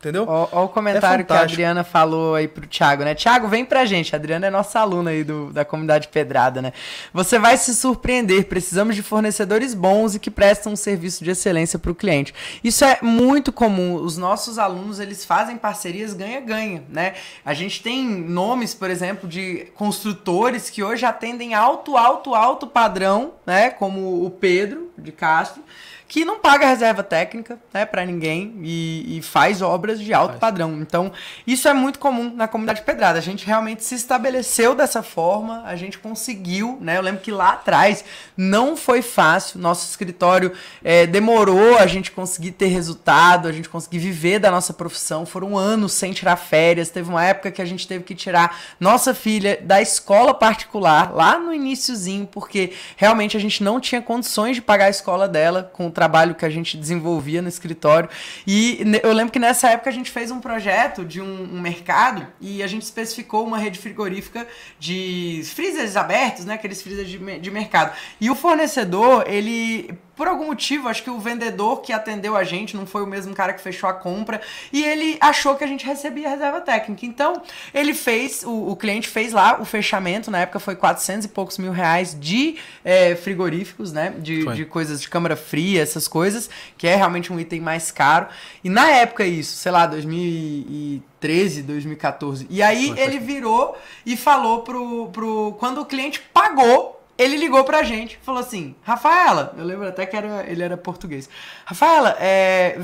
Entendeu? Olha o comentário é que a Adriana falou aí pro Thiago, né? Thiago, vem pra gente. A Adriana é nossa aluna aí do, da comunidade Pedrada, né? Você vai se surpreender. Precisamos de fornecedores bons e que prestam um serviço de excelência para o cliente. Isso é muito comum. Os nossos alunos, eles fazem parcerias ganha-ganha, né? A gente tem nomes, por exemplo, de construtores que hoje atendem alto, alto, alto padrão, né? Como o Pedro de Castro que não paga reserva técnica, né, para ninguém e, e, faz obras de alto faz. padrão. Então, isso é muito comum na comunidade pedrada. A gente realmente se estabeleceu dessa forma, a gente conseguiu, né? Eu lembro que lá atrás não foi fácil, nosso escritório é, demorou a gente conseguir ter resultado, a gente conseguir viver da nossa profissão. Foram anos sem tirar férias. Teve uma época que a gente teve que tirar nossa filha da escola particular lá no iníciozinho, porque realmente a gente não tinha condições de pagar a escola dela com o trabalho que a gente desenvolvia no escritório. E eu lembro que nessa época a gente fez um projeto de um, um mercado e a gente especificou uma rede frigorífica de freezers abertos, né? Aqueles freezers de, de mercado. E o fornecedor, ele por algum motivo, acho que o vendedor que atendeu a gente não foi o mesmo cara que fechou a compra e ele achou que a gente recebia reserva técnica. Então, ele fez, o, o cliente fez lá o fechamento, na época foi 400 e poucos mil reais de é, frigoríficos, né? De, de coisas de câmara fria, essas coisas, que é realmente um item mais caro. E na época, isso, sei lá, 2013, 2014. E aí ele virou e falou pro, pro. Quando o cliente pagou ele ligou pra gente, falou assim, Rafaela, eu lembro até que era, ele era português. Rafaela, é,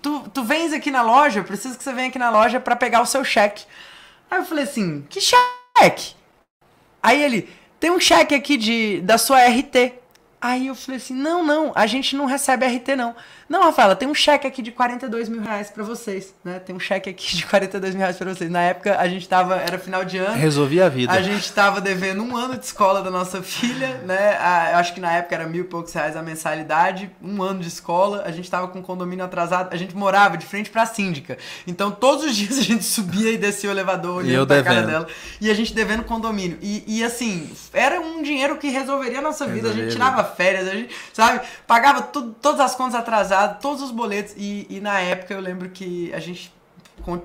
tu, tu vens aqui na loja, preciso que você venha aqui na loja para pegar o seu cheque. Aí eu falei assim, que cheque? Aí ele, tem um cheque aqui de, da sua RT. Aí eu falei assim, não, não, a gente não recebe RT não. Não, Rafaela, tem um cheque aqui de 42 mil reais pra vocês, né? Tem um cheque aqui de 42 mil reais pra vocês. Na época, a gente tava, era final de ano. Resolvi a vida. A gente tava devendo um ano de escola da nossa filha, né? A, acho que na época era mil e poucos reais a mensalidade, um ano de escola. A gente tava com o condomínio atrasado, a gente morava de frente pra síndica. Então, todos os dias a gente subia e descia o elevador, olhando e pra devendo. cara dela. E a gente devendo condomínio. E, e assim, era um dinheiro que resolveria a nossa vida. A gente tirava férias, a gente, sabe? Pagava tudo, todas as contas atrasadas todos os boletos. E, e na época eu lembro que a gente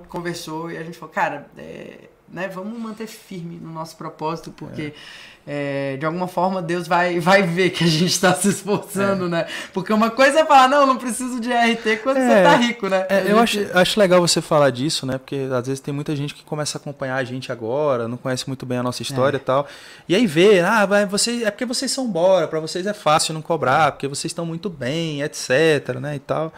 conversou e a gente falou, cara, é, né, vamos manter firme no nosso propósito, porque é. É, de alguma forma Deus vai, vai ver que a gente está se esforçando, é. né? Porque uma coisa é falar, não, não preciso de RT quando você tá rico, né? É, eu acho, acho legal você falar disso, né? Porque às vezes tem muita gente que começa a acompanhar a gente agora, não conhece muito bem a nossa história é. e tal. E aí vê, ah, vai, você, é porque vocês são bora, para vocês é fácil não cobrar, porque vocês estão muito bem, etc, né? E tal.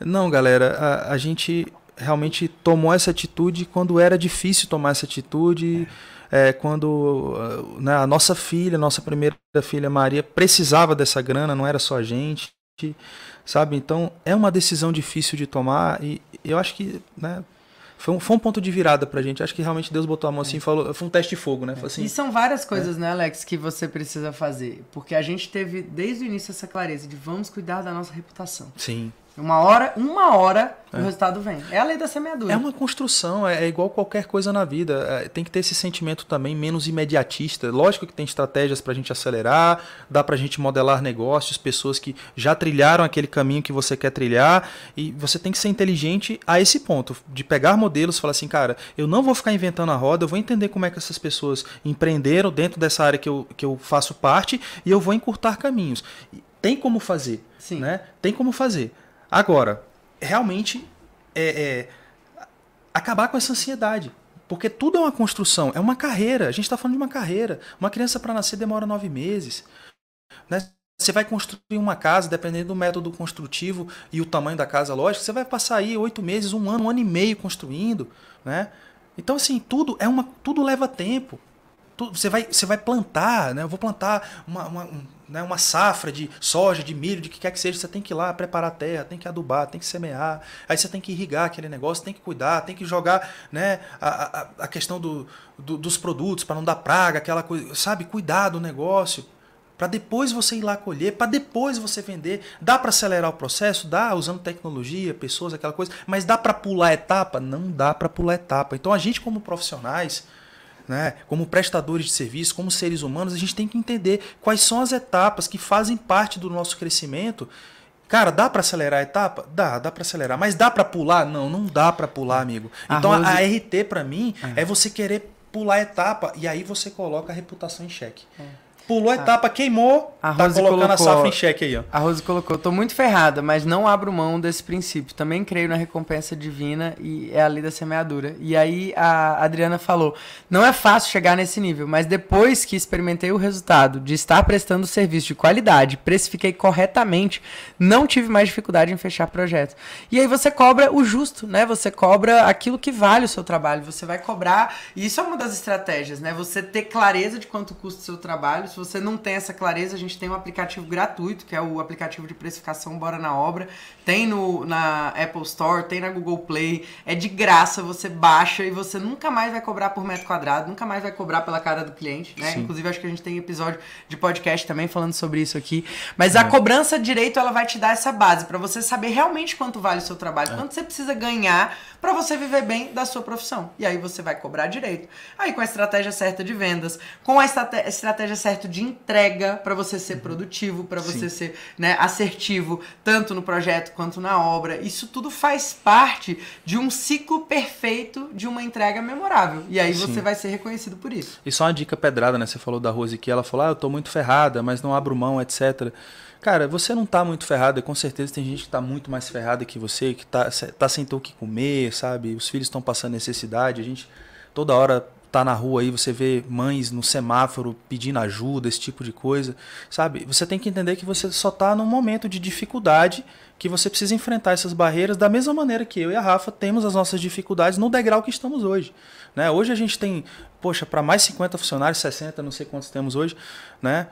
Não, galera, a, a gente realmente tomou essa atitude quando era difícil tomar essa atitude. É, quando né, a nossa filha, nossa primeira filha Maria, precisava dessa grana, não era só a gente, sabe? Então é uma decisão difícil de tomar e eu acho que né, foi um, foi um ponto de virada pra gente. Acho que realmente Deus botou a mão assim e falou. Foi um teste de fogo, né? Assim, e são várias coisas, é. né, Alex, que você precisa fazer. Porque a gente teve desde o início essa clareza de vamos cuidar da nossa reputação. Sim. Uma hora, uma hora, é. o resultado vem. É a lei da semeadura. É uma construção, é, é igual qualquer coisa na vida. É, tem que ter esse sentimento também menos imediatista. Lógico que tem estratégias para a gente acelerar, dá para a gente modelar negócios, pessoas que já trilharam aquele caminho que você quer trilhar. E você tem que ser inteligente a esse ponto, de pegar modelos e falar assim, cara, eu não vou ficar inventando a roda, eu vou entender como é que essas pessoas empreenderam dentro dessa área que eu, que eu faço parte e eu vou encurtar caminhos. Tem como fazer, Sim. né? Tem como fazer. Agora, realmente é, é, acabar com essa ansiedade. Porque tudo é uma construção, é uma carreira. A gente está falando de uma carreira. Uma criança para nascer demora nove meses. Né? Você vai construir uma casa, dependendo do método construtivo e o tamanho da casa, lógico, você vai passar aí oito meses, um ano, um ano e meio construindo. Né? Então, assim, tudo é uma. Tudo leva tempo. Você vai, você vai plantar, né? Eu vou plantar uma, uma, né, uma safra de soja, de milho, de que quer que seja. Você tem que ir lá preparar a terra, tem que adubar, tem que semear. Aí você tem que irrigar aquele negócio, tem que cuidar, tem que jogar né, a, a, a questão do, do, dos produtos para não dar praga, aquela coisa. Sabe, cuidar do negócio. Para depois você ir lá colher, para depois você vender. Dá para acelerar o processo? Dá, usando tecnologia, pessoas, aquela coisa. Mas dá para pular etapa? Não dá para pular etapa. Então a gente, como profissionais né? Como prestadores de serviço, como seres humanos, a gente tem que entender quais são as etapas que fazem parte do nosso crescimento. Cara, dá para acelerar a etapa? Dá, dá para acelerar. Mas dá para pular? Não, não dá para pular, amigo. Então a, Rose... a RT para mim é. é. você querer pular a etapa e aí você coloca a reputação em xeque. É. Pulou a etapa, queimou, a tá colocando colocou, a safra em xeque aí, ó. A Rose colocou, tô muito ferrada, mas não abro mão desse princípio. Também creio na recompensa divina e é a lei da semeadura. E aí a Adriana falou, não é fácil chegar nesse nível, mas depois que experimentei o resultado de estar prestando serviço de qualidade, precifiquei corretamente, não tive mais dificuldade em fechar projeto. E aí você cobra o justo, né? Você cobra aquilo que vale o seu trabalho. Você vai cobrar, e isso é uma das estratégias, né? Você ter clareza de quanto custa o seu trabalho, se você não tem essa clareza, a gente tem um aplicativo gratuito, que é o aplicativo de precificação Bora na Obra. Tem no, na Apple Store, tem na Google Play. É de graça, você baixa e você nunca mais vai cobrar por metro quadrado, nunca mais vai cobrar pela cara do cliente, né? Sim. Inclusive, acho que a gente tem episódio de podcast também falando sobre isso aqui. Mas é. a cobrança direito, ela vai te dar essa base para você saber realmente quanto vale o seu trabalho, é. quanto você precisa ganhar para você viver bem da sua profissão. E aí você vai cobrar direito. Aí com a estratégia certa de vendas, com a estratégia certa de entrega para você ser produtivo, para você Sim. ser né, assertivo, tanto no projeto quanto na obra. Isso tudo faz parte de um ciclo perfeito de uma entrega memorável. E aí Sim. você vai ser reconhecido por isso. E só uma dica pedrada, né? Você falou da Rose que ela falou: ah, eu tô muito ferrada, mas não abro mão, etc. Cara, você não tá muito ferrado, com certeza tem gente que tá muito mais ferrada que você, que tá, tá sem ter o que comer, sabe? Os filhos estão passando necessidade, a gente toda hora tá na rua aí, você vê mães no semáforo pedindo ajuda, esse tipo de coisa, sabe? Você tem que entender que você só tá num momento de dificuldade que você precisa enfrentar essas barreiras da mesma maneira que eu e a Rafa temos as nossas dificuldades no degrau que estamos hoje. Né? Hoje a gente tem, poxa, para mais 50 funcionários, 60, não sei quantos temos hoje, né?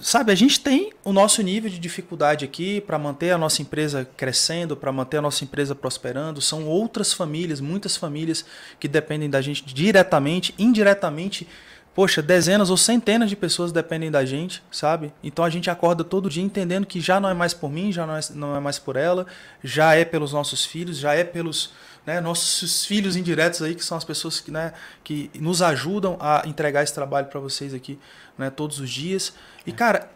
Sabe, a gente tem o nosso nível de dificuldade aqui para manter a nossa empresa crescendo, para manter a nossa empresa prosperando. São outras famílias, muitas famílias que dependem da gente diretamente, indiretamente. Poxa, dezenas ou centenas de pessoas dependem da gente, sabe? Então a gente acorda todo dia entendendo que já não é mais por mim, já não é, não é mais por ela, já é pelos nossos filhos, já é pelos né, nossos filhos indiretos aí, que são as pessoas que, né, que nos ajudam a entregar esse trabalho para vocês aqui né, todos os dias. E, cara,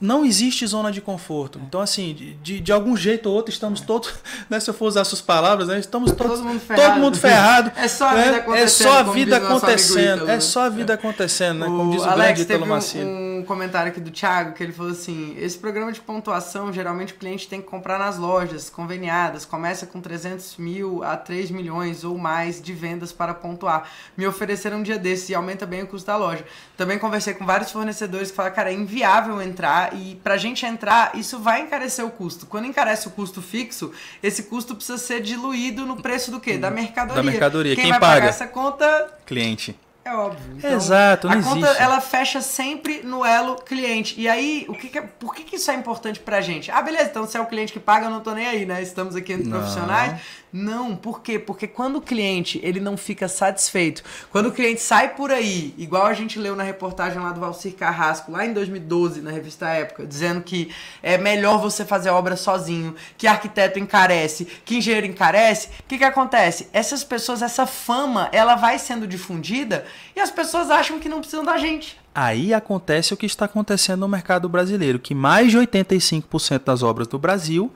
não existe zona de conforto. Então, assim, de, de algum jeito ou outro, estamos todos, né, se eu for usar suas palavras, né, estamos todos, todo mundo ferrado. Todo mundo ferrado é só a vida né? acontecendo. É só a vida acontecendo. É só a vida acontecendo, né? Como diz o, Alex, grande Ítalo Um um comentário aqui do Thiago que ele falou assim: esse programa de pontuação geralmente o cliente tem que comprar nas lojas conveniadas, começa com 300 mil a 3 milhões ou mais de vendas para pontuar. Me ofereceram um dia desses e aumenta bem o custo da loja. Também conversei com vários fornecedores que falaram, cara, é inviável entrar e pra gente entrar, isso vai encarecer o custo. Quando encarece o custo fixo, esse custo precisa ser diluído no preço do quê? Da mercadoria. Da mercadoria. Quem, Quem vai paga? pagar essa conta Cliente. é óbvio. Então, Exato, não a conta existe. ela fecha sempre no elo cliente. E aí, o que que é- por que, que isso é importante pra gente? Ah, beleza, então se é o cliente que paga, eu não tô nem aí, né? Estamos aqui entre Não. profissionais. Não, por quê? Porque quando o cliente ele não fica satisfeito, quando o cliente sai por aí, igual a gente leu na reportagem lá do Valcir Carrasco, lá em 2012, na revista Época, dizendo que é melhor você fazer a obra sozinho, que arquiteto encarece, que engenheiro encarece, o que que acontece? Essas pessoas, essa fama, ela vai sendo difundida e as pessoas acham que não precisam da gente. Aí acontece o que está acontecendo no mercado brasileiro, que mais de 85% das obras do Brasil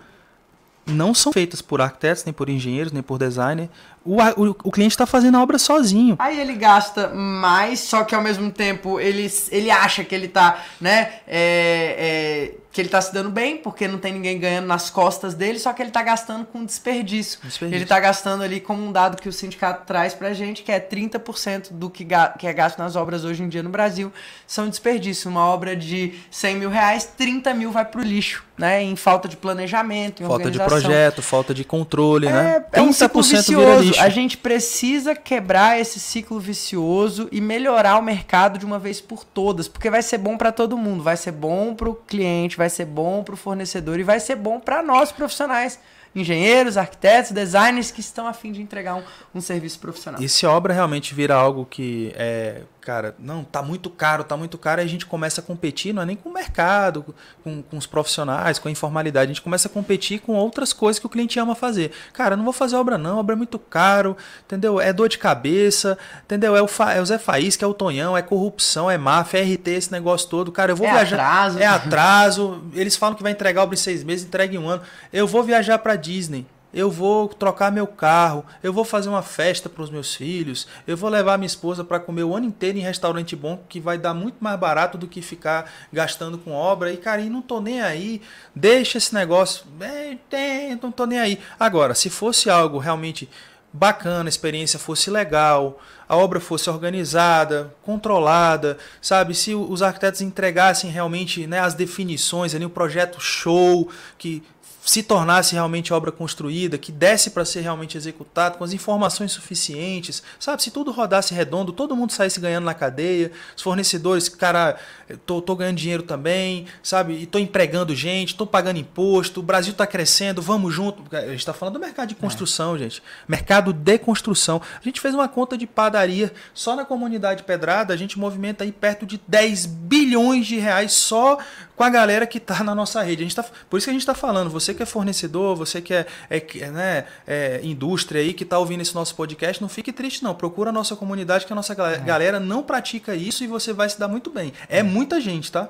não são feitas por arquitetos, nem por engenheiros, nem por designer. O, o, o cliente está fazendo a obra sozinho. Aí ele gasta mais, só que ao mesmo tempo ele, ele acha que ele tá, né, é, é, que ele tá se dando bem, porque não tem ninguém ganhando nas costas dele, só que ele tá gastando com desperdício. Desperdício. Ele tá gastando ali como um dado que o sindicato traz pra gente, que é 30% do que, que é gasto nas obras hoje em dia no Brasil são desperdício. Uma obra de 100 mil reais, 30 mil vai pro lixo, né, em falta de planejamento, em Falta de projeto, falta de controle, né? É, é um ciclo 30% vicioso. Lixo. A gente precisa quebrar esse ciclo vicioso e melhorar o mercado de uma vez por todas, porque vai ser bom para todo mundo, vai ser bom para o cliente, vai ser bom para o fornecedor e vai ser bom para nós profissionais, engenheiros, arquitetos, designers que estão a fim de entregar um, um serviço profissional. E se a obra realmente vira algo que é, cara, não, tá muito caro, tá muito caro, aí a gente começa a competir, não é nem com o mercado, com, com os profissionais, com a informalidade, a gente começa a competir com outras coisas que o cliente ama fazer. Cara, não vou fazer obra não, obra é muito caro, entendeu? É dor de cabeça, entendeu? É o, Fa- é o Zé Faísca, é o Tonhão, é corrupção, é máfia, é RT, esse negócio todo. Cara, eu vou É viajar. atraso. É atraso. Eles falam que vai entregar obra em seis meses, entrega em um ano. Eu vou viajar pra Disney. Eu vou trocar meu carro, eu vou fazer uma festa para os meus filhos, eu vou levar minha esposa para comer o ano inteiro em restaurante bom, que vai dar muito mais barato do que ficar gastando com obra. E, cara, e não tô nem aí, deixa esse negócio, é, não tô nem aí. Agora, se fosse algo realmente bacana, a experiência fosse legal, a obra fosse organizada, controlada, sabe? Se os arquitetos entregassem realmente né, as definições ali, um projeto show, que se tornasse realmente obra construída, que desse para ser realmente executado, com as informações suficientes, sabe? Se tudo rodasse redondo, todo mundo saísse ganhando na cadeia, os fornecedores, cara, tô, tô ganhando dinheiro também, sabe? E tô empregando gente, tô pagando imposto, o Brasil tá crescendo, vamos junto. A gente tá falando do mercado de construção, gente. Mercado de construção. A gente fez uma conta de padaria, só na comunidade Pedrada, a gente movimenta aí perto de 10 bilhões de reais só com a galera que tá na nossa rede. A gente tá, por isso que a gente tá falando, você que é fornecedor, você que é, é, é, né, é indústria aí que tá ouvindo esse nosso podcast, não fique triste não. Procura a nossa comunidade que a nossa gal- galera não pratica isso e você vai se dar muito bem. É muita gente, tá?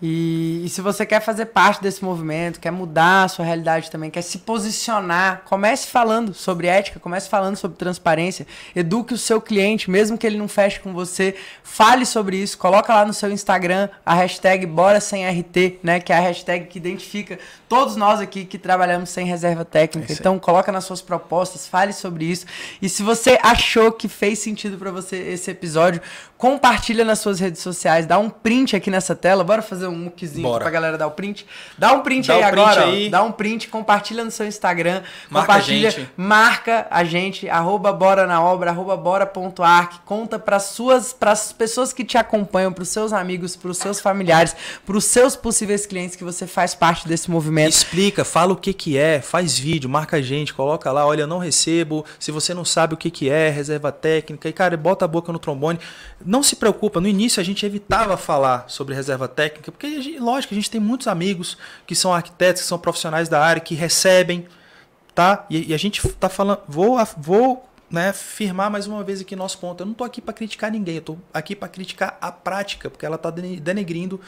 E, e se você quer fazer parte desse movimento, quer mudar a sua realidade também, quer se posicionar, comece falando sobre ética, comece falando sobre transparência, eduque o seu cliente, mesmo que ele não feche com você, fale sobre isso, coloca lá no seu Instagram a hashtag Bora Sem RT, né, que é a hashtag que identifica todos nós aqui que trabalhamos sem reserva técnica. É então coloca nas suas propostas, fale sobre isso. E se você achou que fez sentido para você esse episódio, compartilha nas suas redes sociais, dá um print aqui nessa tela, bora fazer um muquezinho pra galera dar o print. Dá um print Dá aí o print agora, aí. dá um print, compartilha no seu Instagram, Marca compartilha, a gente. marca a gente, arroba bora na obra, arroba bora.arc, conta para suas, pras pessoas que te acompanham, pros seus amigos, pros seus familiares, pros seus possíveis clientes que você faz parte desse movimento. Explica, fala o que que é, faz vídeo, marca a gente, coloca lá, olha, eu não recebo, se você não sabe o que que é, reserva técnica, e cara, bota a boca no trombone. Não se preocupa, no início a gente evitava falar sobre reserva técnica, porque, a gente- lógico, a gente tem muitos amigos que são arquitetos, que são profissionais da área, que recebem, tá? E, e a gente tá falando, vou, vou né, firmar mais uma vez aqui nosso ponto. Eu não estou aqui para criticar ninguém, eu estou aqui para criticar a prática, porque ela está denegrindo,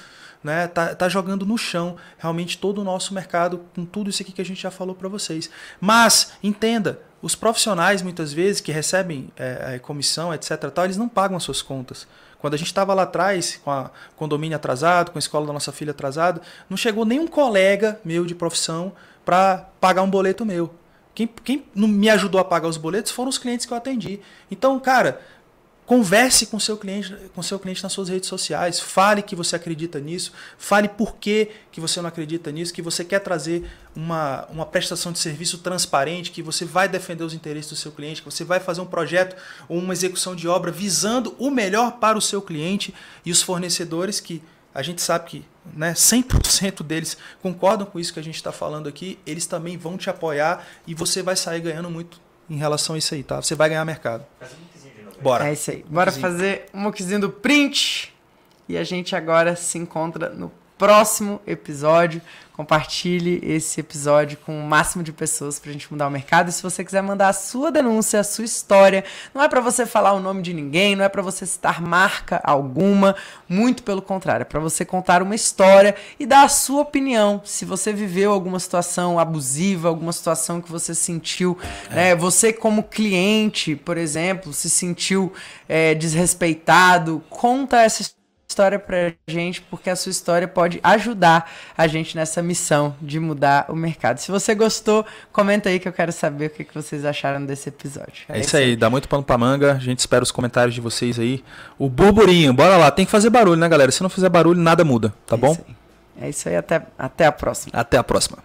né, tá, tá jogando no chão realmente todo o nosso mercado com tudo isso aqui que a gente já falou para vocês. Mas entenda, os profissionais muitas vezes que recebem é, comissão, etc, tal, eles não pagam as suas contas. Quando a gente estava lá atrás, com a condomínio atrasado, com a escola da nossa filha atrasada, não chegou nenhum colega meu de profissão para pagar um boleto meu. Quem, quem me ajudou a pagar os boletos foram os clientes que eu atendi. Então, cara, converse com seu cliente, com seu cliente nas suas redes sociais, fale que você acredita nisso, fale por que, que você não acredita nisso, que você quer trazer uma, uma prestação de serviço transparente, que você vai defender os interesses do seu cliente, que você vai fazer um projeto ou uma execução de obra visando o melhor para o seu cliente e os fornecedores que a gente sabe que né, 100% deles concordam com isso que a gente está falando aqui, eles também vão te apoiar e você vai sair ganhando muito em relação a isso aí, tá? Você vai ganhar mercado. Bora. É isso aí. Bora fazer um moquezinho do print e a gente agora se encontra no próximo episódio. Compartilhe esse episódio com o máximo de pessoas para a gente mudar o mercado. E se você quiser mandar a sua denúncia, a sua história, não é para você falar o nome de ninguém, não é para você citar marca alguma, muito pelo contrário, é para você contar uma história e dar a sua opinião. Se você viveu alguma situação abusiva, alguma situação que você sentiu, é. né, você como cliente, por exemplo, se sentiu é, desrespeitado, conta essa história história pra gente, porque a sua história pode ajudar a gente nessa missão de mudar o mercado. Se você gostou, comenta aí que eu quero saber o que, vocês acharam desse episódio. É, é isso aí, dá muito pano pra manga. A gente espera os comentários de vocês aí. O burburinho, bora lá. Tem que fazer barulho, né, galera? Se não fizer barulho, nada muda, tá é bom? Isso é isso aí, até, até a próxima. Até a próxima.